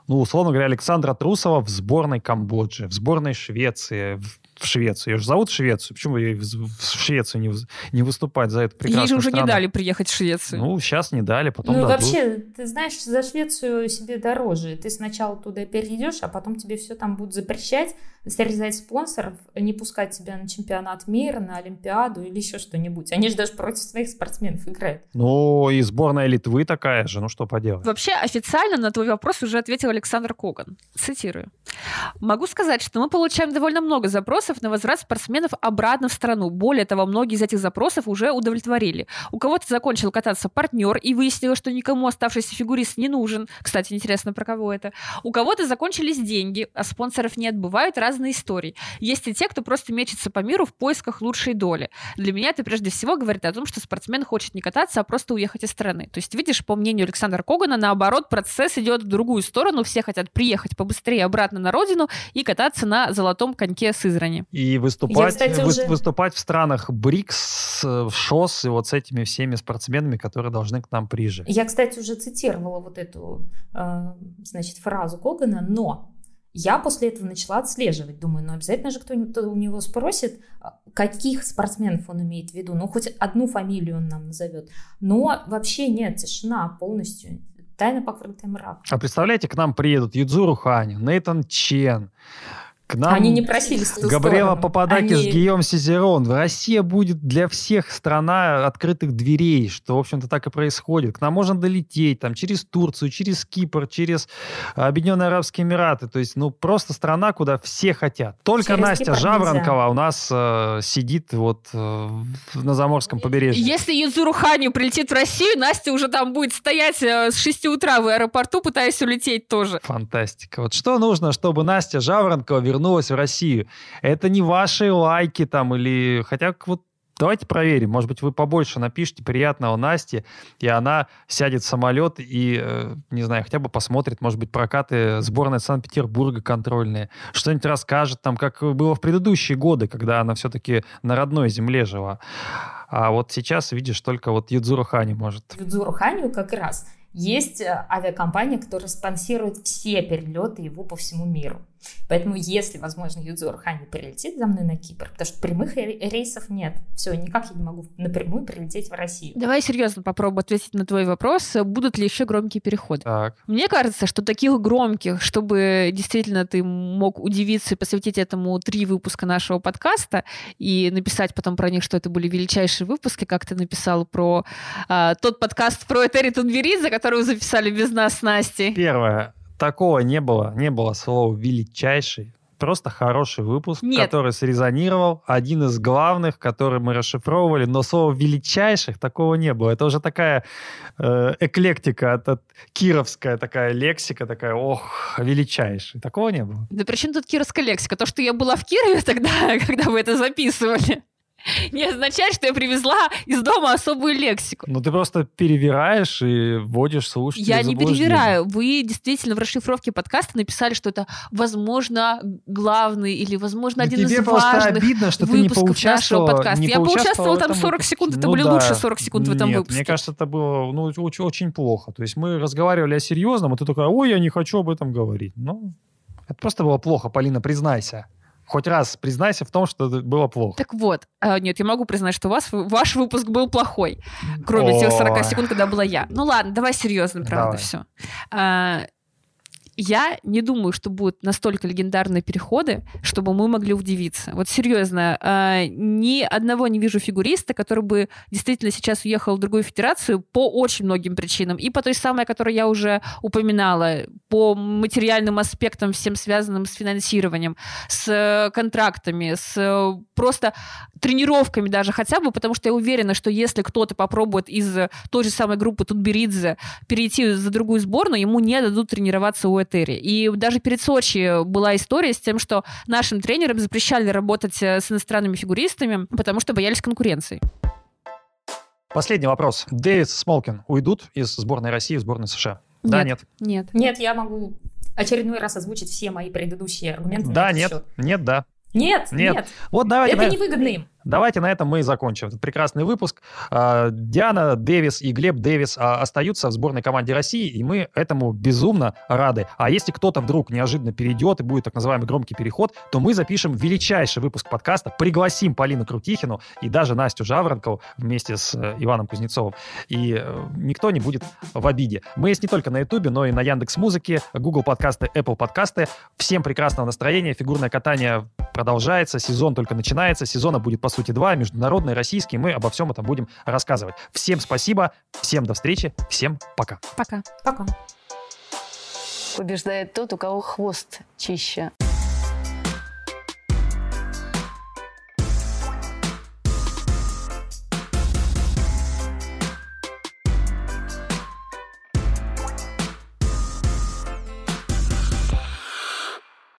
ну, условно говоря, Александра Трусова в сборной Камбоджи, в сборной Швеции, в в Швецию. Ее же зовут Швецию. Почему ей в Швецию не, не выступать за это прекрасную Ей же уже страну? не дали приехать в Швецию. Ну, сейчас не дали, потом Ну, дадут. вообще, ты знаешь, за Швецию себе дороже. Ты сначала туда перейдешь, а потом тебе все там будут запрещать, срезать спонсоров, не пускать тебя на чемпионат мира, на Олимпиаду или еще что-нибудь. Они же даже против своих спортсменов играют. Ну, и сборная Литвы такая же, ну что поделать. Вообще, официально на твой вопрос уже ответил Александр Коган. Цитирую. Могу сказать, что мы получаем довольно много запросов на возврат спортсменов обратно в страну. Более того, многие из этих запросов уже удовлетворили. У кого-то закончил кататься партнер и выяснилось, что никому оставшийся фигурист не нужен. Кстати, интересно, про кого это. У кого-то закончились деньги, а спонсоров не отбывают раз разные истории. Есть и те, кто просто мечется по миру в поисках лучшей доли. Для меня это прежде всего говорит о том, что спортсмен хочет не кататься, а просто уехать из страны. То есть, видишь, по мнению Александра Когана, наоборот, процесс идет в другую сторону. Все хотят приехать побыстрее обратно на родину и кататься на золотом коньке Сызрани. И выступать, Я, кстати, вы, уже... выступать в странах БРИКС, в ШОС и вот с этими всеми спортсменами, которые должны к нам приезжать. Я, кстати, уже цитировала вот эту, э, значит, фразу Когана, но я после этого начала отслеживать. Думаю, ну обязательно же кто-нибудь у него спросит, а, каких спортсменов он имеет в виду. Ну, хоть одну фамилию он нам назовет. Но вообще нет, тишина полностью. Тайна покрытая мрак. А представляете, к нам приедут Юдзуру Хани, Нейтан Чен, к нам Они не просили Габриэла Пападакис, Они... Гийом Сизерон. Россия будет для всех страна открытых дверей, что, в общем-то, так и происходит. К нам можно долететь там через Турцию, через Кипр, через Объединенные Арабские Эмираты. То есть, ну, просто страна, куда все хотят. Только через Настя Кипр Жаворонкова нельзя. у нас э, сидит вот э, на Заморском побережье. Если Юзуру Ханю прилетит в Россию, Настя уже там будет стоять э, с 6 утра в аэропорту, пытаясь улететь тоже. Фантастика. Вот что нужно, чтобы Настя Жаворонкова вернулась вернулась в Россию. Это не ваши лайки там или... Хотя вот Давайте проверим. Может быть, вы побольше напишите приятного Насте, и она сядет в самолет и, э, не знаю, хотя бы посмотрит, может быть, прокаты сборной Санкт-Петербурга контрольные. Что-нибудь расскажет там, как было в предыдущие годы, когда она все-таки на родной земле жила. А вот сейчас, видишь, только вот Юдзуру Хани может. Юдзуру Ханю как раз есть э, авиакомпания, которая спонсирует все перелеты его по всему миру. Поэтому, если, возможно, Юдзор Хани прилетит за мной на Кипр, потому что прямых рейсов нет, все, никак я не могу напрямую прилететь в Россию. Давай серьезно попробую ответить на твой вопрос. Будут ли еще громкие переходы? Так. Мне кажется, что таких громких, чтобы действительно ты мог удивиться и посвятить этому три выпуска нашего подкаста и написать потом про них, что это были величайшие выпуски, как ты написал про а, тот подкаст про Этери Тунберидзе, который вы записали без нас с Настей. Первое. Такого не было. Не было слова «величайший». Просто хороший выпуск, Нет. который срезонировал. Один из главных, который мы расшифровывали. Но слова «величайших» такого не было. Это уже такая э, эклектика, это кировская такая лексика, такая «ох, величайший». Такого не было. Да при чем тут кировская лексика? То, что я была в Кирове тогда, когда вы это записывали, не означает, что я привезла из дома особую лексику. Ну, ты просто перевираешь и вводишь слушателей Я не перевираю. Вы действительно в расшифровке подкаста написали, что это, возможно, главный или, возможно, Да один из важных обидно, что ты не выпусков нашего подкаста. не Я поучаствовала там этом 40 выпуске. секунд, это Ну были да. лучшие 40 секунд в этом выпуске. мне кажется, это было ну, очень, очень плохо. То есть мы разговаривали о серьезном, а ты такая, ой, я не хочу об этом говорить. Ну, это просто было плохо, Полина, признайся. Хоть раз признайся в том, что было плохо. Так вот, а, нет, я могу признать, что у вас ваш выпуск был плохой, кроме тех 40 Ой. секунд, когда была я. Ну ладно, давай серьезно, правда, Давай. все. Я не думаю, что будут настолько легендарные переходы, чтобы мы могли удивиться. Вот серьезно, а, ни одного не вижу фигуриста, который бы действительно сейчас уехал в другую федерацию по очень многим причинам. И по той самой, которую я уже упоминала, по материальным аспектам, всем связанным с финансированием, с э, контрактами, с э, просто тренировками даже хотя бы, потому что я уверена, что если кто-то попробует из той же самой группы Тутберидзе перейти за другую сборную, ему не дадут тренироваться у Этери. И даже перед Сочи была история с тем, что нашим тренерам запрещали работать э, с иностранными фигуристами, потому что боялись конкуренции. Последний вопрос. Дэвис Смолкин уйдут из сборной России в сборную США? Да, нет. Нет. Нет, я могу очередной раз озвучить все мои предыдущие аргументы. Да, нет. счет. Нет, да. Нет, Нет. нет. Вот давайте, Это невыгодно им. давайте на этом мы и закончим этот прекрасный выпуск. А, Диана Дэвис и Глеб Дэвис а, остаются в сборной команде России, и мы этому безумно рады. А если кто-то вдруг неожиданно перейдет и будет так называемый громкий переход, то мы запишем величайший выпуск подкаста, пригласим Полину Крутихину и даже Настю Жаворонкову вместе с э, Иваном Кузнецовым. И э, никто не будет в обиде. Мы есть не только на Ютубе, но и на Яндекс Музыке, Google подкасты, Apple подкасты. Всем прекрасного настроения. Фигурное катание продолжается, сезон только начинается. Сезона будет, по сути, два, международный, российский. Мы обо всем этом будем рассказывать. Всем спасибо, всем до встречи, всем пока. Пока. Пока. Побеждает тот, у кого хвост чище.